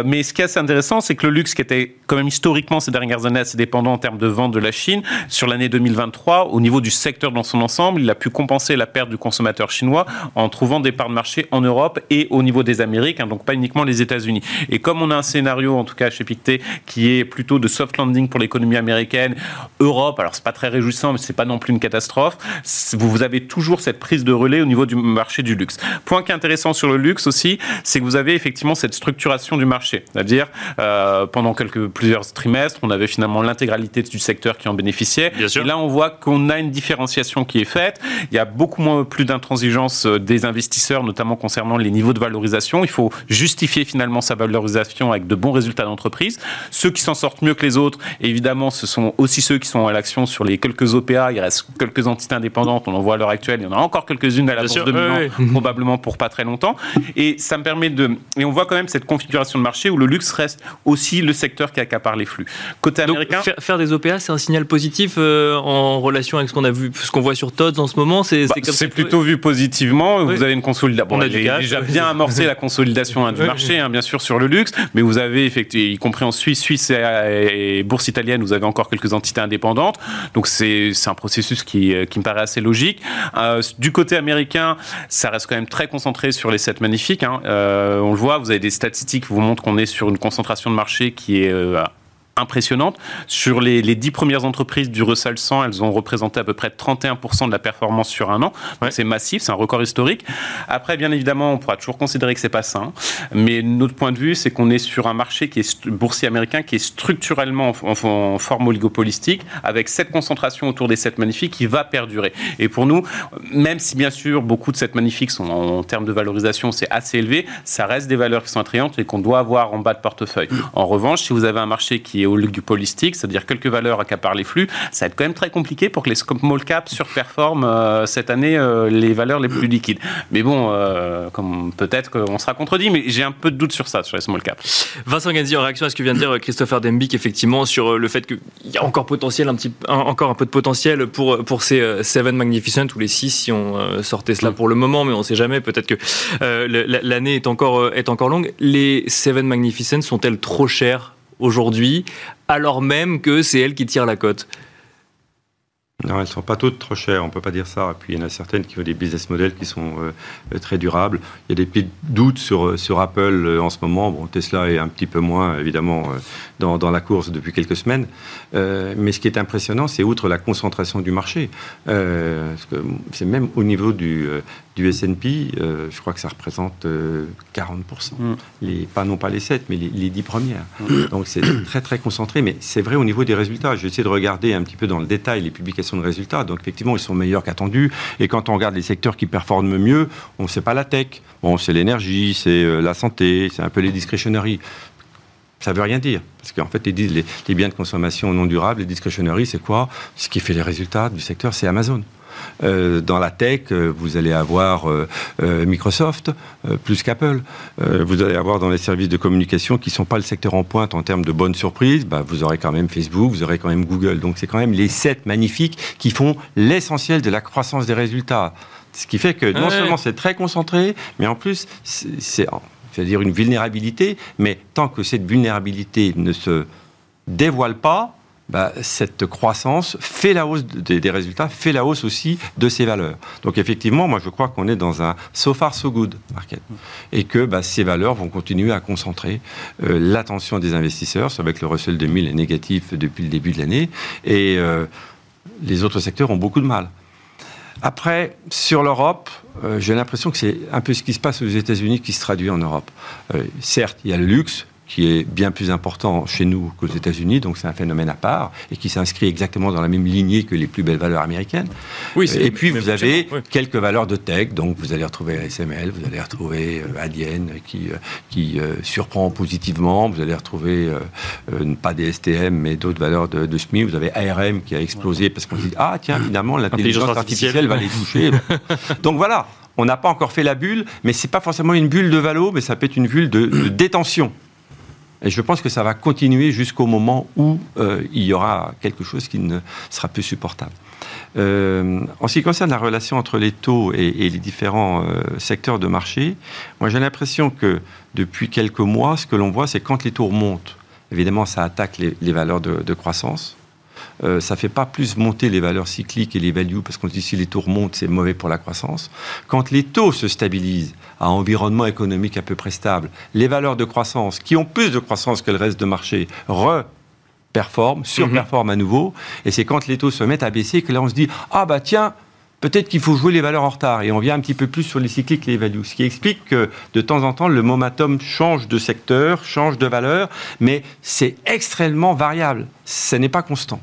mais ce qui est assez intéressant, c'est que le luxe, qui était quand même historiquement ces dernières années assez dépendant en termes de vente de la Chine, sur l'année 2023, au niveau du secteur dans son ensemble, il a pu compenser la perte du consommateur chinois en trouvant des parts de marché en Europe et au niveau des Amériques, hein, donc pas uniquement les États-Unis. Et comme on a un scénario, en tout cas chez Pictet, qui est plutôt de soft landing pour l'économie américaine, Europe, alors c'est pas très réjouissant, mais c'est pas non plus une catastrophe, vous avez toujours cette prise de relais au niveau du marché du luxe. Point qui est intéressant sur le luxe aussi, c'est que vous avez effectivement cette structuration du marché. C'est-à-dire, euh, pendant plusieurs trimestres, on avait finalement l'intégralité du secteur qui en bénéficiait. Et là, on voit qu'on a une différenciation qui est faite. Il y a beaucoup moins plus d'intransigeance euh, des investisseurs, notamment concernant les niveaux de valorisation. Il faut justifier finalement sa valorisation avec de bons résultats d'entreprise. Ceux qui s'en sortent mieux que les autres, évidemment, ce sont aussi ceux qui sont à l'action sur les quelques OPA. Il reste quelques entités indépendantes. On en voit à l'heure actuelle. Il y en a encore quelques-unes à la bourse de Milan, probablement pour pas très longtemps. Et ça me permet de. Et on voit quand même cette configuration de marché où le luxe reste aussi le secteur qui accapare les flux. Côté américain. faire, des OPA, c'est un signal positif euh, en en relation avec ce qu'on a vu, ce qu'on voit sur Todd en ce moment C'est bah, c'est plutôt vu positivement. Vous avez une consolidation. on a déjà bien amorcé la consolidation hein, du marché, hein, bien sûr, sur le luxe, mais vous avez effectivement, y compris en Suisse, Suisse et, bourse italienne, vous avez encore quelques entités indépendantes. Donc c'est un processus qui, euh, qui me paraît assez logique. Euh, du côté américain, ça reste quand même très concentré sur les 7 magnifiques. Hein. Euh, on le voit, vous avez des statistiques qui vous montrent qu'on est sur une concentration de marché qui est impressionnante. Sur les, les 10 premières entreprises du Russell 100, elles ont représenté à peu près 31% de la performance sur un an. C'est massif, c'est un record historique. Après, bien évidemment, on pourra toujours considérer que c'est pas sain. Mais notre point de vue, c'est qu'on est sur un marché qui est boursier américain qui est structurellement en, forme oligopolistique, avec cette concentration autour des 7 magnifiques qui va perdurer. Et pour nous, même si bien sûr beaucoup de 7 magnifiques sont en, termes de valorisation, c'est assez élevé, ça reste des valeurs qui sont attrayantes et qu'on doit avoir en bas de portefeuille. En revanche, si vous avez un marché qui est oligopolistiques, c'est-à-dire quelques valeurs accaparent les flux, ça va être quand même très compliqué pour que les small caps surperforment euh, cette année euh, les valeurs les plus liquides. Mais bon, euh, comme peut-être qu'on sera contredit, mais j'ai un peu de doute sur ça, sur les small caps. Vincent Ganzi, en réaction à ce que vient de dire Christopher Dembick, effectivement, sur le fait qu'il y a encore potentiel, un petit, encore un peu de potentiel pour, pour ces Seven Magnificent ou les six si on sortait cela pour le moment, mais on ne sait jamais. Peut-être que l'année est encore, est encore longue. Les Seven Magnificent sont-elles trop chères? Aujourd'hui, alors même que c'est elles qui tirent la cote non, elles ne sont pas toutes trop chères, on ne peut pas dire ça. Et puis il y en a certaines qui ont des business models qui sont euh, très durables. Il y a des petits doutes sur, euh, sur Apple euh, en ce moment. Bon, Tesla est un petit peu moins, évidemment, dans, dans la course depuis quelques semaines. mais ce qui est impressionnant, c'est outre la concentration du marché, c'est même au niveau du, du S&P, je crois que ça représente 40%. Mm. Les, pas, non pas les 7, mais les, les 10 premières. Mm. Donc c'est très très concentré, mais c'est vrai au niveau des résultats. Je vais essayer de regarder un petit peu dans le détail les publications de résultats. Donc effectivement, ils sont meilleurs qu'attendus. Et quand on regarde les secteurs qui performent mieux, on ne sait pas la tech. Bon, c'est l'énergie, c'est euh, la santé, c'est un peu les discretionary. Ça veut rien dire. Parce qu'en fait, les, les, biens de consommation non durables, les discretionary, c'est quoi? Ce qui fait les résultats du secteur, c'est Amazon. Euh, dans la tech, euh, vous allez avoir euh, Microsoft plus qu'Apple. vous allez avoir dans les services de communication qui ne sont pas le secteur en pointe en termes de bonnes surprises, bah, vous aurez quand même Facebook, vous aurez quand même Google. Donc c'est quand même les sept magnifiques qui font l'essentiel de la croissance des résultats. Ce qui fait que non seulement c'est très concentré, mais en plus c'est c'est-à-dire une vulnérabilité, mais tant que cette vulnérabilité ne se dévoile pas, bah, cette croissance fait la hausse des, résultats, fait la hausse aussi de ces valeurs. Donc effectivement, moi je crois qu'on est dans un so far so good market et que bah, ces valeurs vont continuer à concentrer euh, l'attention des investisseurs. C'est que le Russell 2000 est négatif depuis le début de l'année et euh, les autres secteurs ont beaucoup de mal. Après, sur l'Europe, euh, j'ai l'impression que c'est un peu ce qui se passe aux États-Unis qui se traduit en Europe. certes, il y a le luxe, qui est bien plus important chez nous qu'aux États-Unis, donc c'est un phénomène à part et qui s'inscrit exactement dans la même lignée que les plus belles valeurs américaines. Oui, et puis vous avez quelques valeurs de tech, donc vous allez retrouver ASML, vous allez retrouver euh, Adyen qui, euh, qui euh, surprend positivement, vous allez retrouver pas des STM mais d'autres valeurs de, de, SMI, vous avez ARM qui a explosé parce qu'on dit ah tiens finalement l'intelligence artificielle va les toucher. donc voilà, on n'a pas encore fait la bulle, mais c'est pas forcément une bulle de valo, mais ça peut être une bulle de détention. Et je pense que ça va continuer jusqu'au moment où euh, il y aura quelque chose qui ne sera plus supportable. Euh, en ce qui concerne la relation entre les taux et, les différents euh, secteurs de marché, moi j'ai l'impression que depuis quelques mois, ce que l'on voit, c'est quand les taux remontent, évidemment ça attaque les, valeurs de, croissance. Ça ne fait pas plus monter les valeurs cycliques et les values, parce qu'on dit si les taux remontent, c'est mauvais pour la croissance. Quand les taux se stabilisent, à environnement économique à peu près stable, les valeurs de croissance, qui ont plus de croissance que le reste de marché, re-performent, surperforment à nouveau. Et c'est quand les taux se mettent à baisser que là on se dit Ah bah tiens, peut-être qu'il faut jouer les valeurs en retard. Et on vient un petit peu plus sur les cycliques, les values. Ce qui explique que de temps en temps, le momentum change de secteur, change de valeur, mais c'est extrêmement variable. Ce n'est pas constant.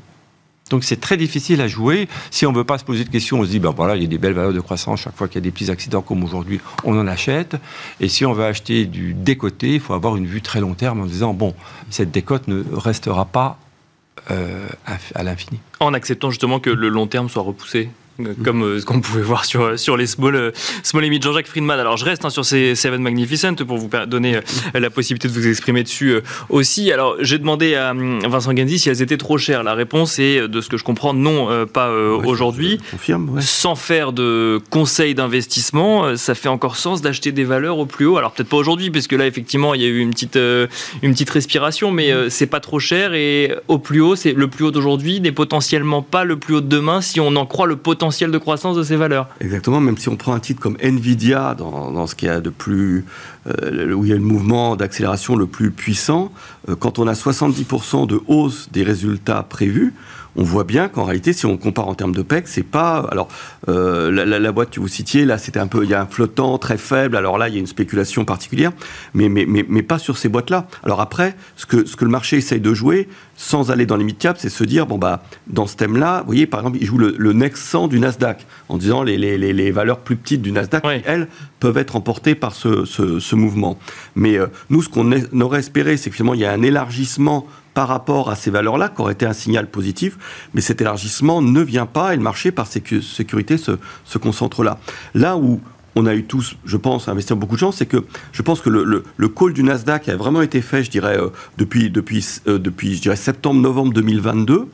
Donc c'est très difficile à jouer. Si on ne veut pas se poser de questions, on se dit, ben voilà, il y a des belles valeurs de croissance, chaque fois qu'il y a des petits accidents comme aujourd'hui, on en achète. Et si on veut acheter du décoté, il faut avoir une vue très long terme en disant, bon, cette décote ne restera pas euh, à l'infini. En acceptant justement que le long terme soit repoussé comme euh, ce qu'on pouvait voir sur, sur les small, euh, small Jean-Jacques Friedman. Alors je reste hein, sur ces Seven Magnificent pour vous donner euh, la possibilité de vous exprimer dessus aussi. Alors j'ai demandé à Vincent Ganzi si elles étaient trop chères. La réponse est, de ce que je comprends, non, pas aujourd'hui. Confirme, Sans faire de conseil d'investissement, ça fait encore sens d'acheter des valeurs au plus haut. Alors peut-être pas aujourd'hui, parce que là effectivement il y a eu une petite, une petite respiration, mais c'est pas trop cher et au plus haut, c'est le plus haut d'aujourd'hui n'est potentiellement pas le plus haut de demain si on en croit le potentiel de croissance de ces valeurs. Exactement, même si on prend un titre comme Nvidia, dans, ce qui a de plus, euh, où il y a le mouvement d'accélération le plus puissant, euh, quand on a 70% de hausse des résultats prévus, on voit bien qu'en réalité, si on compare en termes de PEC, c'est pas. Alors, euh, la, boîte que vous citiez, là, c'était un peu. Il y a un flottant très faible. Alors là, il y a une spéculation particulière, mais, mais, mais, mais pas sur ces boîtes-là. Alors après, ce que, ce que le marché essaye de jouer, sans aller dans les mid-caps, c'est se dire bon, bah, dans ce thème-là, vous voyez, par exemple, il joue le, Next 100 du Nasdaq, en disant les, les, les, valeurs plus petites du Nasdaq, elles, peuvent être emportées par ce, ce, ce mouvement. Mais euh, nous, ce qu'on aurait espéré, c'est que finalement, il y a un élargissement par rapport à ces valeurs-là qui aurait été un signal positif, mais cet élargissement ne vient pas et le marché, par sécurité, se, concentre là. Là où on a eu tous, je pense, investir beaucoup de chance, c'est que je pense que le, call du Nasdaq a vraiment été fait, je dirais, euh, depuis, euh, dirais, septembre-novembre 2022.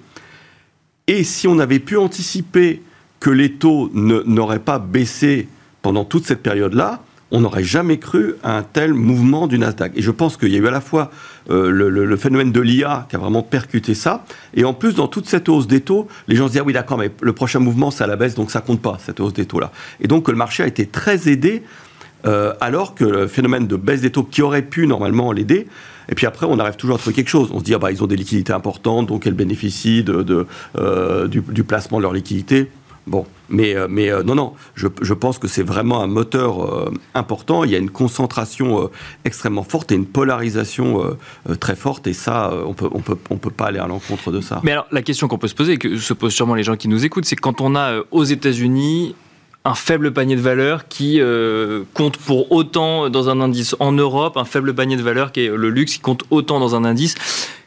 Et si on avait pu anticiper que les taux n'auraient pas baissé pendant toute cette période-là, on n'aurait jamais cru à un tel mouvement du Nasdaq. Et je pense qu'il y a eu à la fois euh, le, phénomène de l'IA qui a vraiment percuté ça, et en plus, dans toute cette hausse des taux, les gens se disent, ah oui d'accord, mais le prochain mouvement, c'est à la baisse, donc ça compte pas, cette hausse des taux-là. Et donc, le marché a été très aidé, euh, alors que le phénomène de baisse des taux qui aurait pu normalement l'aider, et puis après, on arrive toujours à trouver quelque chose. On se dit, ah bah, ils ont des liquidités importantes, donc elles bénéficient de, euh, du, placement de leurs liquidités. Bon, mais, euh, mais euh, non, non, je, je pense que c'est vraiment un moteur euh, important. Il y a une concentration extrêmement forte et une polarisation très forte, et ça, on peut, on peut, on peut pas aller à l'encontre de ça. Mais alors, la question qu'on peut se poser, et que se posent sûrement les gens qui nous écoutent, c'est quand on a aux États-Unis un faible panier de valeur qui compte pour autant dans un indice en Europe, un faible panier de valeur qui est le luxe qui compte autant dans un indice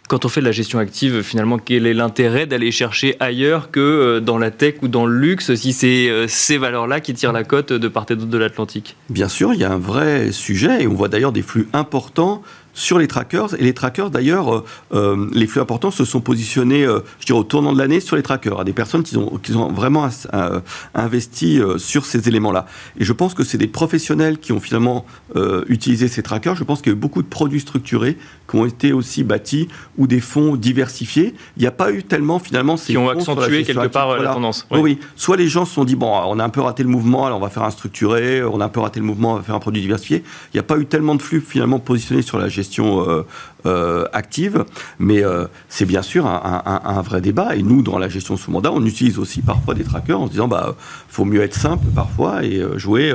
quand on fait de la gestion active, finalement, quel est l'intérêt d'aller chercher ailleurs que euh, dans la tech ou dans le luxe, si c'est euh, ces valeurs-là qui tirent la cote de part et d'autre de l'Atlantique? Bien sûr, il y a un vrai sujet, et on voit d'ailleurs des flux importants sur les trackers. Et les trackers, d'ailleurs, euh, les flux importants se sont positionnés, je dirais, au tournant de l'année sur les trackers, à des personnes qui ont, qui ont vraiment investi sur ces éléments-là. Et je pense que c'est des professionnels qui ont finalement utilisé ces trackers. Je pense qu'il y a eu beaucoup de produits structurés qui ont été aussi bâtis ou des fonds diversifiés. Il n'y a pas eu tellement finalement ces qui ont accentué quelque part la tendance. Oui. oui. Soit les gens se sont dit bon, on a un peu raté le mouvement, alors on va faire un structuré. On a un peu raté le mouvement, on va faire un produit diversifié. Il n'y a pas eu tellement de flux finalement positionnés sur la gestion euh, euh, active, mais euh, c'est bien sûr un, vrai débat. Et nous, dans la gestion sous mandat, on utilise aussi parfois des trackers en se disant, bah, faut mieux être simple parfois et jouer.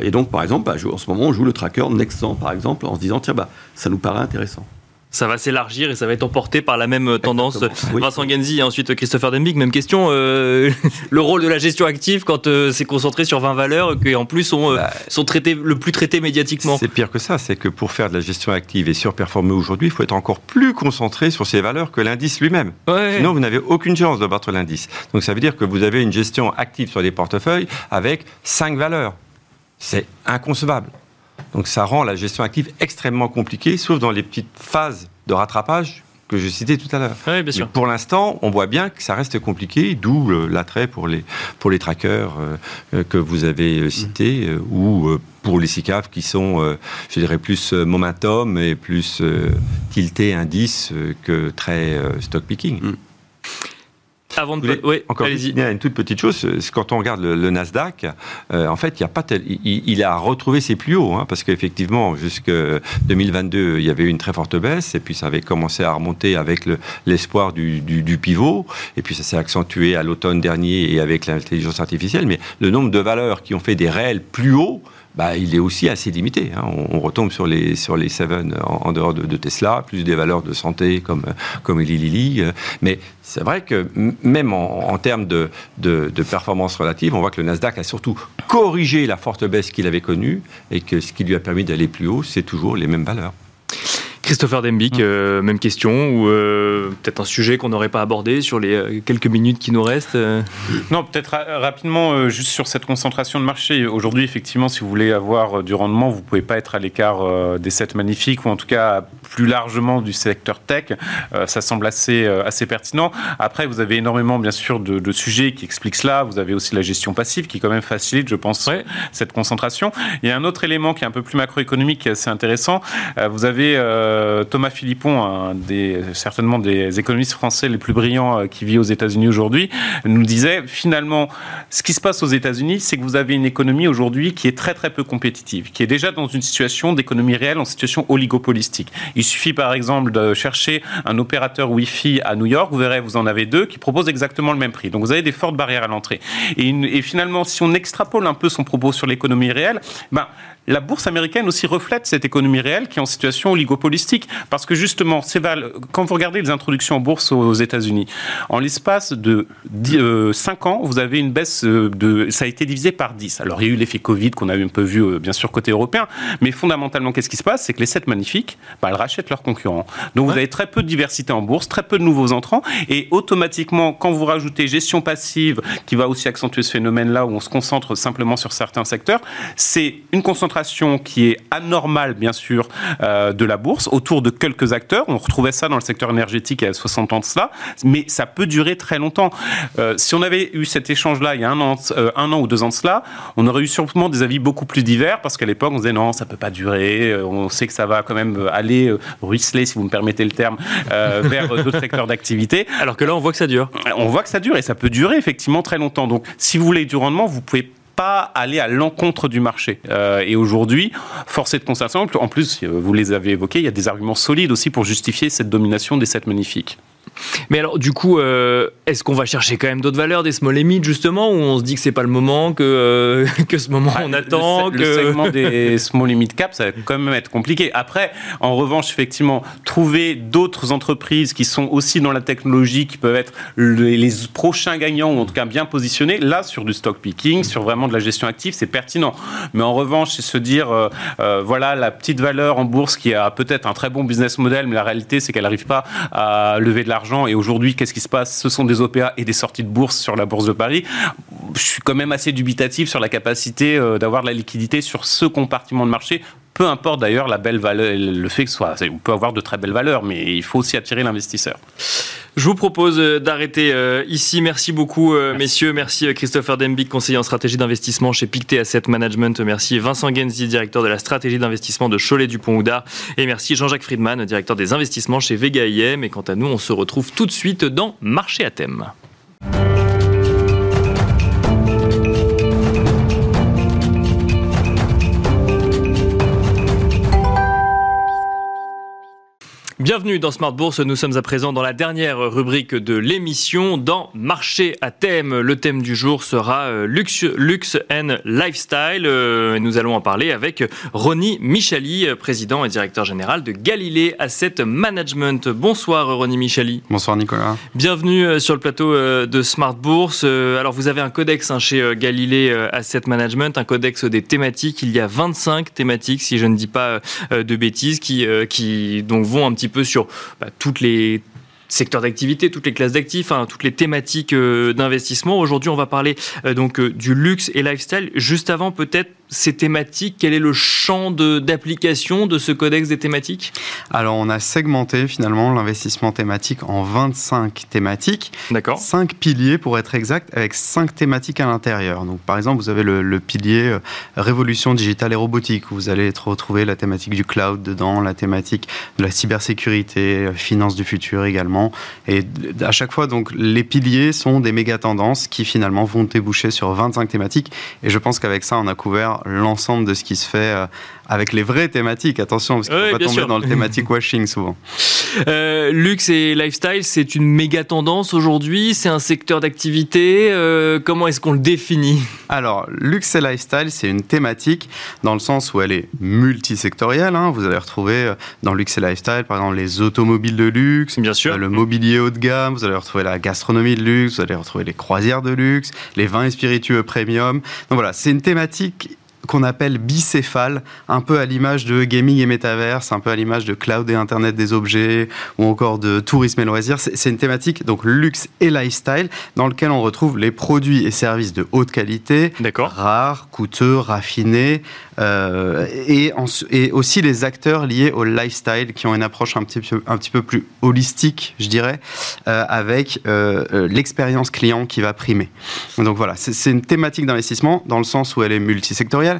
et donc, par exemple, bah, en ce moment, on joue le tracker Nexan, par exemple, en se disant, tiens, bah, ça nous paraît intéressant ça va s'élargir et ça va être emporté par la même tendance. Vincent Genzi et ensuite Christopher Dembig, même question. Euh, le rôle de la gestion active quand euh, c'est concentré sur 20 valeurs qui en plus sont, euh, bah, sont traitées, le plus traitées médiatiquement. C'est pire que ça, c'est que pour faire de la gestion active et surperformer aujourd'hui, il faut être encore plus concentré sur ces valeurs que l'indice lui-même. Sinon, vous n'avez aucune chance de battre l'indice. Donc ça veut dire que vous avez une gestion active sur des portefeuilles avec 5 valeurs. C'est inconcevable. Donc ça rend la gestion active extrêmement compliquée, sauf dans les petites phases de rattrapage que je citais tout à l'heure. Oui, bien sûr. pour l'instant, on voit bien que ça reste compliqué, d'où l'attrait pour les, pour les trackers euh, que vous avez euh, cités, euh, ou pour les SICAV qui sont, je dirais, plus momentum et plus tilté indice que très stock picking. Mm. Avant de... Oui, encore une toute petite chose. Quand on regarde le, Nasdaq, euh, en fait, il y a pas tel... il, a retrouvé ses plus hauts, hein, parce qu'effectivement, jusque 2022, il y avait eu une très forte baisse, et puis ça avait commencé à remonter avec l'espoir du, du, pivot, et puis ça s'est accentué à l'automne dernier et avec l'intelligence artificielle. Mais le nombre de valeurs qui ont fait des réels plus hauts bah, il est aussi assez limité. Hein. On, retombe sur les, sur les Seven en, dehors de, Tesla, plus des valeurs de santé comme, comme Eli Lilly. Mais c'est vrai que même en, termes de, de, de, performance relative, on voit que le Nasdaq a surtout corrigé la forte baisse qu'il avait connue et que ce qui lui a permis d'aller plus haut, c'est toujours les mêmes valeurs. Christopher Dembic, hum. euh, même question, ou euh, peut-être un sujet qu'on n'aurait pas abordé sur les euh, quelques minutes qui nous restent Non, peut-être rapidement, juste sur cette concentration de marché. Aujourd'hui, effectivement, si vous voulez avoir du rendement, vous ne pouvez pas être à l'écart des 7 magnifiques, ou en tout cas plus largement du secteur tech. ça semble assez, assez pertinent. Après, vous avez énormément, bien sûr, de, sujets qui expliquent cela. Vous avez aussi la gestion passive qui, quand même, facilite, je pense, cette concentration. Il y a un autre élément qui est un peu plus macroéconomique, qui est assez intéressant. vous avez euh, Thomas Philippon, certainement des économistes français les plus brillants euh, qui vit aux États-Unis aujourd'hui, nous disait finalement, ce qui se passe aux États-Unis, c'est que vous avez une économie aujourd'hui qui est très très peu compétitive, qui est déjà dans une situation d'économie réelle, en situation oligopolistique. Il suffit par exemple de chercher un opérateur Wi-Fi à New York, vous verrez, vous en avez deux qui proposent exactement le même prix. Donc vous avez des fortes barrières à l'entrée. Et, et, finalement, si on extrapole un peu son propos sur l'économie réelle, ben, la bourse américaine aussi reflète cette économie réelle qui est en situation oligopolistique. Parce que justement, quand vous regardez les introductions en bourse aux États-Unis, en l'espace de 5 euh, ans, vous avez une baisse euh, de. Ça a été divisé par 10. Alors, il y a eu l'effet Covid qu'on a un peu vu, euh, bien sûr, côté européen. Mais fondamentalement, qu'est-ce qui se passe? C'est que les 7 magnifiques, bah, rachètent leurs concurrents. Donc vous avez très peu de diversité en bourse, très peu de nouveaux entrants, et automatiquement, quand vous rajoutez gestion passive, qui va aussi accentuer ce phénomène-là, où on se concentre simplement sur certains secteurs, c'est une concentration qui est anormale, bien sûr, euh, de la bourse, autour de quelques acteurs. On retrouvait ça dans le secteur énergétique il y a 60 ans de cela, mais ça peut durer très longtemps. Euh, si on avait eu cet échange-là il y a un an, euh, un an ou deux ans de cela, on aurait eu sûrement des avis beaucoup plus divers, parce qu'à l'époque, on disait non, ça peut pas durer, on sait que ça va quand même aller ruisseler, si vous me permettez le terme, vers d'autres secteurs d'activité. Alors que là, on voit que ça dure. On voit que ça dure, et ça peut durer effectivement très longtemps. Donc, si vous voulez du rendement, vous pouvez pas aller à l'encontre du marché. Euh, et aujourd'hui, force est de constater, en plus, vous les avez évoqués, il y a des arguments solides aussi pour justifier cette domination des 7 magnifiques. Mais alors, du coup, euh, est-ce qu'on va chercher quand même d'autres valeurs, des small limits, justement, ou on se dit que c'est pas le moment, que, euh, que ce moment ah, on attend le, que... le segment des small limit cap, ça va quand même être compliqué. Après, en revanche, effectivement, trouver d'autres entreprises qui sont aussi dans la technologie, qui peuvent être les, prochains gagnants, ou en tout cas bien positionnés, là, sur du stock picking, sur vraiment de la gestion active, c'est pertinent. Mais en revanche, c'est se dire, euh, voilà, la petite valeur en bourse qui a peut-être un très bon business model, mais la réalité, c'est qu'elle n'arrive pas à lever de l'argent et aujourd'hui, qu'est-ce qui se passe? Ce sont des OPA et des sorties de bourse sur la bourse de Paris. Je suis quand même assez dubitatif sur la capacité euh, d'avoir de la liquidité sur ce compartiment de marché peu importe d'ailleurs la belle valeur, le fait que ce soit, on peut avoir de très belles valeurs, mais il faut aussi attirer l'investisseur. Je vous propose euh, d'arrêter euh, ici. Merci beaucoup, euh, messieurs. Merci Christopher Dembic, conseiller en stratégie d'investissement chez Pictet Asset Management. Merci Vincent Genzi, directeur de la stratégie d'investissement de Cholet-Dupont-Houdard. Et merci Jean-Jacques Friedman, directeur des investissements chez Vega IM. Et quant à nous, on se retrouve tout de suite dans Marché à thème. Bienvenue dans Smart Bourse. Nous sommes à présent dans la dernière rubrique de l'émission, dans Marché à thème. Le thème du jour sera euh, luxe, luxe and lifestyle. Euh, nous allons en parler avec Ronnie Michali, président et directeur général de Galilée Asset Management. Bonsoir Ronnie Michali. Bonsoir Nicolas. Bienvenue euh, sur le plateau de Smart Bourse. Alors vous avez un codex hein, chez Galilée Asset Management, un codex des thématiques. Il y a 25 thématiques, si je ne dis pas de bêtises, qui, qui donc vont un petit peu sur bah, toutes les secteurs d'activité, toutes les classes d'actifs, hein, toutes les thématiques euh, d'investissement. Aujourd'hui, on va parler euh, donc euh, du luxe et lifestyle. Juste avant, peut-être ces thématiques Quel est le champ d'application de, ce codex des thématiques? Alors, on a segmenté finalement l'investissement thématique en 25 thématiques. D'accord. 5 piliers pour être exact, avec 5 thématiques à l'intérieur. Donc, par exemple, vous avez le, pilier euh, révolution digitale et robotique, où vous allez retrouver la thématique du cloud dedans, la thématique de la cybersécurité, euh, finance du futur également. Et à chaque fois, donc, les piliers sont des méga tendances qui finalement vont déboucher sur 25 thématiques. Et je pense qu'avec ça, on a couvert l'ensemble de ce qui se fait euh, avec les vraies thématiques. Attention, parce qu'on va tomber dans le thématique washing souvent. Euh, luxe et lifestyle, c'est une méga tendance aujourd'hui. C'est un secteur d'activité. Euh, comment est-ce qu'on le définit? Alors, luxe et lifestyle, c'est une thématique dans le sens où elle est multisectorielle. Hein. Vous allez retrouver dans luxe et lifestyle, par exemple, les automobiles de luxe, Bien sûr. le mobilier haut de gamme. Vous allez retrouver la gastronomie de luxe. Vous allez retrouver les croisières de luxe, les vins et spiritueux premium. Donc voilà, c'est une thématique qu'on appelle bicéphale, un peu à l'image de gaming et métaverse, un peu à l'image de cloud et internet des objets, ou encore de tourisme et loisirs. C'est une thématique donc luxe et lifestyle dans lequel on retrouve les produits et services de haute qualité, rares, coûteux, raffinés, euh, et, et, aussi les acteurs liés au lifestyle qui ont une approche un petit peu, un petit peu plus holistique, je dirais, euh, avec euh, l'expérience client qui va primer. Donc voilà, c'est une thématique d'investissement dans le sens où elle est multisectorielle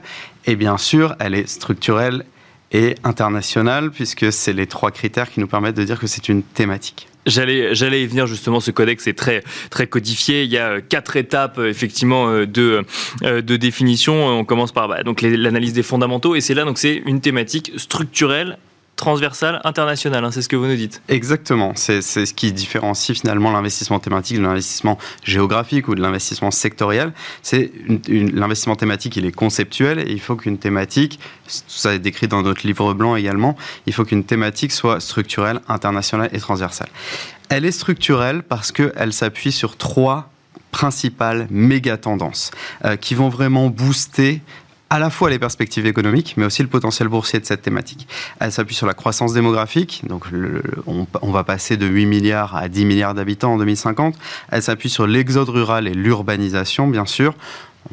et bien sûr, elle est structurelle et internationale puisque c'est les trois critères qui nous permettent de dire que c'est une thématique. J'allais, j'allais y venir justement. Ce codex est très, très codifié. Il y a quatre étapes effectivement de, de définition. On commence par bah, donc l'analyse des fondamentaux et c'est là donc c'est une thématique structurelle transversale internationale, hein, c'est ce que vous nous dites. Exactement, c'est ce qui différencie finalement l'investissement thématique de l'investissement géographique ou de l'investissement sectoriel. C'est l'investissement thématique, il est conceptuel et il faut qu'une thématique, ça est décrit dans notre livre blanc également, il faut qu'une thématique soit structurelle, internationale et transversale. Elle est structurelle parce qu'elle s'appuie sur trois principales méga tendances euh, qui vont vraiment booster à la fois les perspectives économiques, mais aussi le potentiel boursier de cette thématique. Elle s'appuie sur la croissance démographique, donc on, on, va passer de 8 milliards à 10 milliards d'habitants en 2050. Elle s'appuie sur l'exode rural et l'urbanisation, bien sûr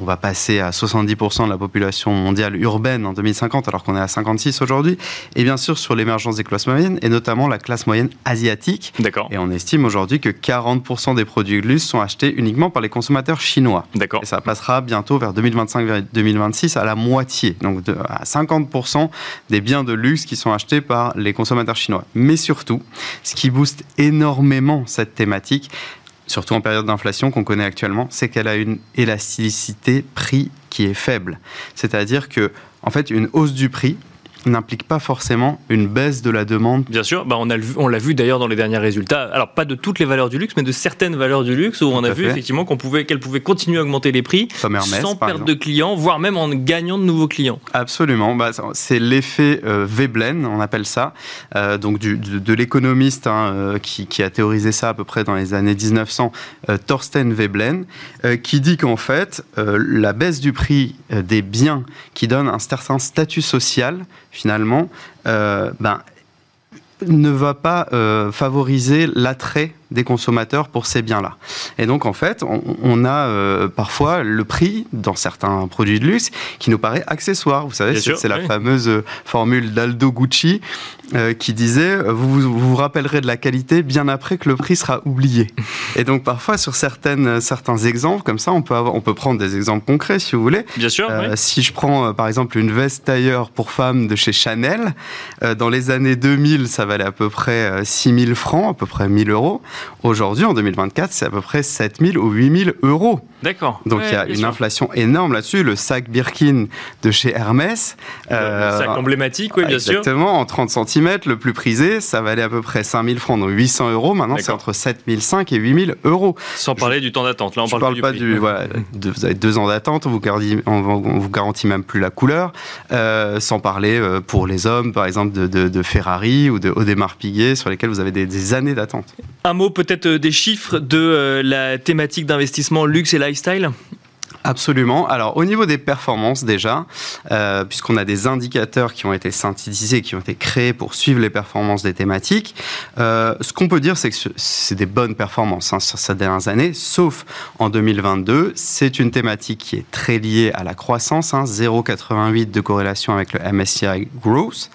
on va passer à 70% de la population mondiale urbaine en 2050, alors qu'on est à 56 aujourd'hui. Et bien sûr, sur l'émergence des classes moyennes, et notamment la classe moyenne asiatique. D'accord. Et on estime aujourd'hui que 40% des produits de luxe sont achetés uniquement par les consommateurs chinois. D'accord. Et ça passera bientôt vers 2025-2026 à la moitié, donc à 50% des biens de luxe qui sont achetés par les consommateurs chinois. Mais surtout, ce qui booste énormément cette thématique, surtout en période d'inflation qu'on connaît actuellement, c'est qu'elle a une élasticité prix qui est faible. C'est-à-dire que, en fait, une hausse du prix n'implique pas forcément une baisse de la demande. Bien sûr, bah on, a on l'a vu d'ailleurs dans les derniers résultats. Alors pas de toutes les valeurs du luxe, mais de certaines valeurs du luxe où on a vu effectivement qu'on pouvait, qu'elles pouvaient continuer à augmenter les prix sans perdre de clients, voire même en gagnant de nouveaux clients. Absolument, bah, c'est l'effet euh, Veblen, on appelle ça, euh, donc du, de, l'économiste hein, euh, qui, qui, a théorisé ça à peu près dans les années 1900, euh, Thorsten Veblen, qui dit qu'en fait la baisse du prix des biens qui donne un certain statut social finalement, euh, ben, ne va pas euh, favoriser l'attrait des consommateurs pour ces biens-là. Et donc, en fait, on, a euh, parfois le prix dans certains produits de luxe qui nous paraît accessoire. Vous savez, c'est la fameuse formule d'Aldo Gucci euh, qui disait vous, vous, rappellerez de la qualité bien après que le prix sera oublié. Et donc, parfois, sur certaines, certains exemples, comme ça, on peut, avoir, on peut prendre des exemples concrets si vous voulez. Bien sûr. Euh, si je prends, par exemple, une veste tailleur pour femmes de chez Chanel, dans les années 2000, ça valait à peu près 6000 francs, à peu près 1000 euros. Aujourd'hui, en 2024, c'est à peu près 7000 ou 8000 euros. D'accord. Donc il y a une inflation énorme là-dessus. Le sac Birkin de chez Hermès. Le euh, sac emblématique, oui, bien sûr. Exactement, en 30 cm, le plus prisé, ça valait à peu près 5000 francs, donc 800 euros. Maintenant, c'est entre 7005 et 8000 euros. Sans parler du temps d'attente. Là, on parle, parle pas du. voilà, vous avez deux ans d'attente, on vous, garantit, on vous garantit même plus la couleur. Euh, sans parler euh, pour les hommes, par exemple, de, de, Ferrari ou de Audemars Piguet, sur lesquels vous avez des, des années d'attente. Un mot peut-être des chiffres de la thématique d'investissement luxe et lifestyle? Absolument. Alors au niveau des performances déjà, euh, puisqu'on a des indicateurs qui ont été synthétisés, qui ont été créés pour suivre les performances des thématiques, euh, ce qu'on peut dire c'est que c'est des bonnes performances hein, sur ces dernières années, sauf en 2022. C'est une thématique qui est très liée à la croissance, hein, 0,88 de corrélation avec le MSCI Growth,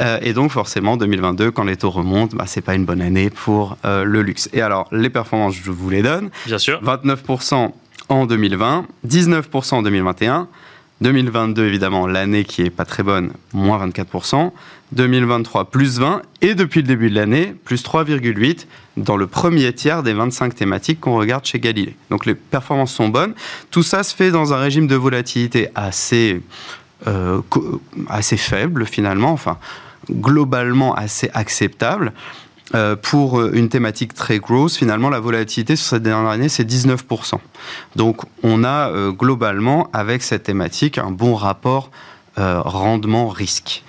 euh, et donc forcément 2022 quand les taux remontent, bah, c'est pas une bonne année pour le luxe. Et alors les performances, je vous les donne. Bien sûr. 29 en 2020, 19% en 2021, 2022 évidemment l'année qui est pas très bonne, moins 24%, 2023 plus 20 et depuis le début de l'année plus 3,8% dans le premier tiers des 25 thématiques qu'on regarde chez Galilée. Donc les performances sont bonnes. Tout ça se fait dans un régime de volatilité assez euh, assez faible finalement, enfin globalement assez acceptable. Euh, pour euh, une thématique très grosse, finalement, la volatilité sur cette dernière année, c'est 19%. Donc, on a euh, globalement, avec cette thématique, un bon rapport rendement-risque.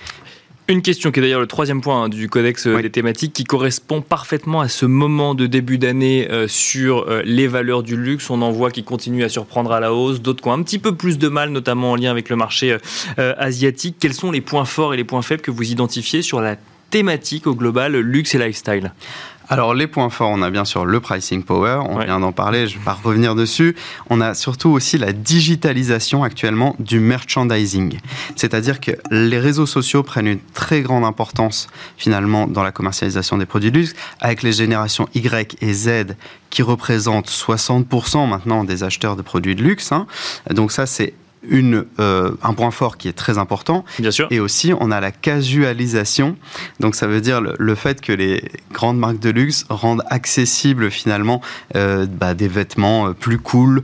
Une question qui est d'ailleurs le troisième point hein, du codex des thématiques qui correspond parfaitement à ce moment de début d'année sur les valeurs du luxe. On en voit qui continuent à surprendre à la hausse, d'autres qui ont un petit peu plus de mal, notamment en lien avec le marché asiatique. Quels sont les points forts et les points faibles que vous identifiez sur la thématique au global, luxe et lifestyle alors les points forts, on a bien sûr le pricing power, on vient d'en parler, je ne vais pas revenir dessus. On a surtout aussi la digitalisation actuellement du merchandising. C'est-à-dire que les réseaux sociaux prennent une très grande importance finalement dans la commercialisation des produits de luxe, avec les générations Y et Z qui représentent 60% maintenant des acheteurs de produits de luxe. Hein. Donc ça c'est une, euh, un point fort qui est très important. Bien sûr. Et aussi, on a la casualisation. Donc, ça veut dire le, fait que les grandes marques de luxe rendent accessible finalement euh, bah, des vêtements euh, plus cool,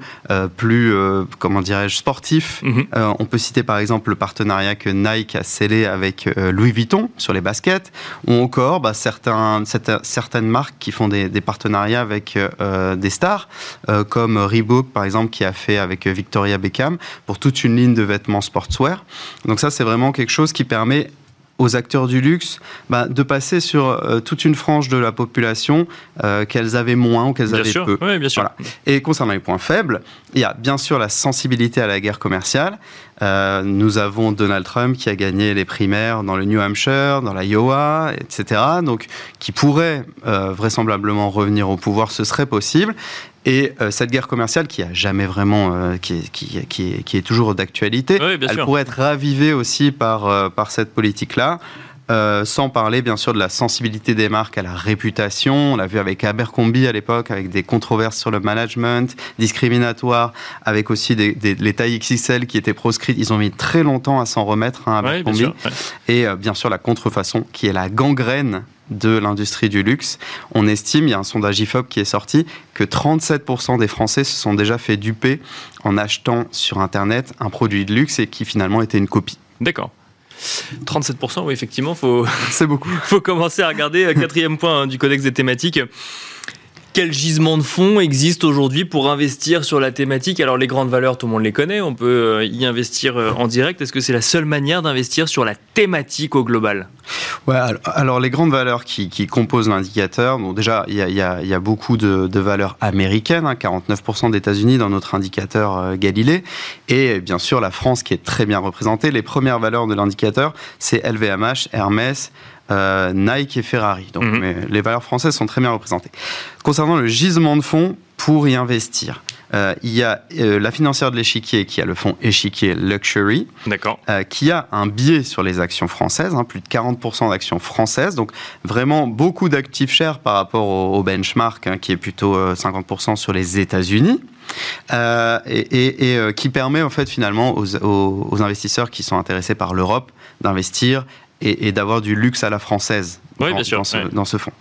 plus, comment dirais-je, sportifs. Mhm. on peut citer par exemple le partenariat que Nike a scellé avec Louis Vuitton sur les baskets, ou encore bah, certains, certaines marques qui font des, des partenariats avec des stars, comme Reebok par exemple qui a fait avec Victoria Beckham pour toute une ligne de vêtements sportswear. Donc ça, c'est vraiment quelque chose qui permet aux acteurs du luxe bah, de passer sur euh, toute une frange de la population euh, qu'elles avaient moins ou qu'elles avaient sûr. peu. Oui, bien sûr. Et concernant les points faibles, il y a bien sûr la sensibilité à la guerre commerciale, Euh, nous avons Donald Trump qui a gagné les primaires dans le New Hampshire, dans l'Iowa, etc. Donc, qui pourrait euh, vraisemblablement revenir au pouvoir, ce serait possible. Et euh, cette guerre commerciale qui a jamais vraiment, qui, est, qui, qui, qui, est, toujours d'actualité, elle pourrait être ravivée aussi par, par cette politique-là. Euh, sans parler bien sûr de la sensibilité des marques à la réputation. On l'a vu avec Abercrombie à l'époque, avec des controverses sur le management, discriminatoire, avec aussi des, des, les tailles XXL qui étaient proscrites. Ils ont mis très longtemps à s'en remettre, hein, Abercrombie. Et euh, bien sûr la contrefaçon, qui est la gangrène de l'industrie du luxe. On estime, il y a un sondage IFOP qui est sorti, que 37% des Français se sont déjà fait duper en achetant sur Internet un produit de luxe et qui finalement était une copie. D'accord. 37%, oui, effectivement, faut, c'est beaucoup. faut commencer à regarder. Quatrième point hein, du codex des thématiques quel gisement de fonds existe aujourd'hui pour investir sur la thématique? Alors les grandes valeurs, tout le monde les connaît, on peut euh, y investir euh, en direct. Est-ce que c'est la seule manière d'investir sur la thématique au global? Ouais, alors, les grandes valeurs qui, composent l'indicateur, déjà il y, a, beaucoup de, valeurs américaines, 49% hein, d'États-Unis dans notre indicateur euh, Galilée, et bien sûr la France qui est très bien représentée. Les premières valeurs de l'indicateur, c'est LVMH, Hermès, euh, Nike et Ferrari. Donc mhm. les valeurs françaises sont très bien représentées. Concernant le gisement de fonds pour y investir, euh, il y a euh, la financière de l'échiquier qui a le fonds échiquier Luxury, qui a un biais sur les actions françaises, hein, plus de 40% d'actions françaises, donc vraiment beaucoup d'actifs chers par rapport au, benchmark hein, qui est plutôt 50% sur les États-Unis. et, qui permet en fait finalement aux, aux investisseurs qui sont intéressés par l'Europe d'investir et, d'avoir du luxe à la française oui, bien sûr, dans, ce, fonds.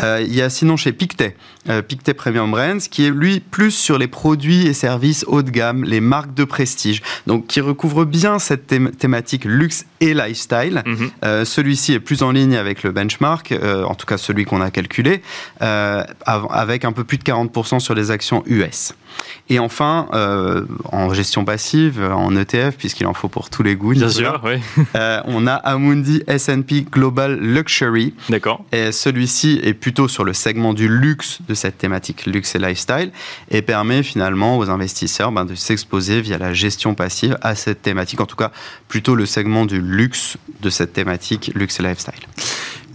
Euh, il y a sinon chez Pictet, euh, Pictet Premium Brands, qui est lui plus sur les produits et services haut de gamme, les marques de prestige, donc qui recouvre bien cette thématique luxe et lifestyle. Mhm. Euh, celui-ci est plus en ligne avec le benchmark, en tout cas celui qu'on a calculé, avec un peu plus de 40% sur les actions US. Et enfin, en gestion passive, en ETF, puisqu'il en faut pour tous les goûts, Bien sûr, oui. on a Amundi S&P Global Luxury, D'accord. Et celui-ci est plutôt sur le segment du luxe de cette thématique luxe et lifestyle et permet finalement aux investisseurs ben, de s'exposer via la gestion passive à cette thématique, en tout cas plutôt le segment du luxe de cette thématique luxe et lifestyle.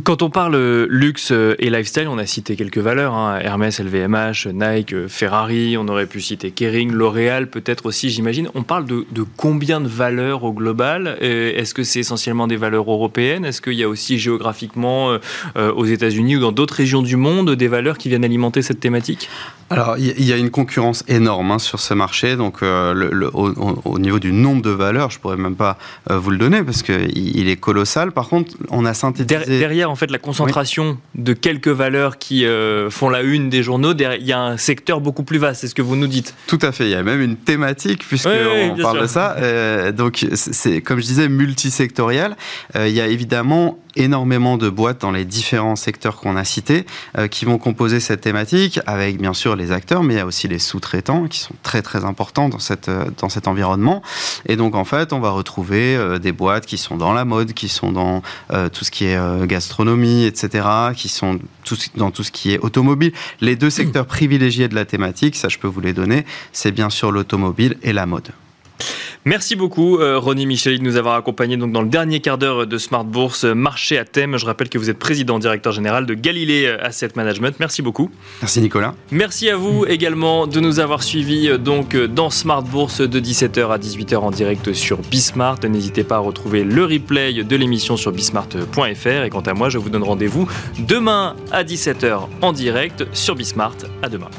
Quand on parle euh, luxe euh, et lifestyle, on a cité quelques valeurs, hein. Hermès, LVMH, Nike, euh, Ferrari, on aurait pu citer Kering, L'Oréal peut-être aussi, j'imagine. On parle de, combien de valeurs au global Est-ce que c'est essentiellement des valeurs européennes? Est-ce qu'il y a aussi géographiquement aux États-Unis ou dans d'autres régions du monde des valeurs qui viennent alimenter cette thématique? Alors, il y a une concurrence énorme hein, sur ce marché. Donc, le, au, niveau du nombre de valeurs, je pourrais même pas vous le donner parce qu'il il est colossal. Par contre, on a synthétisé. Derrière, en fait la concentration de quelques valeurs qui euh, font la une des journaux, il y a un secteur beaucoup plus vaste, c'est ce que vous nous dites. Tout à fait, il y a même une thématique puisqu'on parle de ça. Euh, donc c'est comme je disais multisectoriel. Euh, il y a évidemment énormément de boîtes dans les différents secteurs qu'on a cités euh, qui vont composer cette thématique avec bien sûr les acteurs mais il y a aussi les sous-traitants qui sont très très importants dans, cette, euh, dans cet environnement. Et donc en fait on va retrouver euh, des boîtes qui sont dans la mode qui sont dans tout ce qui est gastronomie etc qui sont dans tout ce qui est automobile. Les deux secteurs privilégiés de la thématique ça je peux vous les donner c'est bien sûr l'automobile et la mode Merci beaucoup, euh, Ronnie Micheli, de nous avoir accompagnés donc, dans le dernier quart d'heure de Smart Bourse euh, Marché à thème. Je rappelle que vous êtes président directeur général de Galilée euh, Asset Management. Merci beaucoup. Merci, Nicolas. Merci à vous également de nous avoir suivis donc, dans Smart Bourse de 17h à 18h en direct sur Bismart. N'hésitez pas à retrouver le replay de l'émission sur bismart.fr. Et quant à moi, je vous donne rendez-vous demain à 17h en direct sur Bismart. À demain.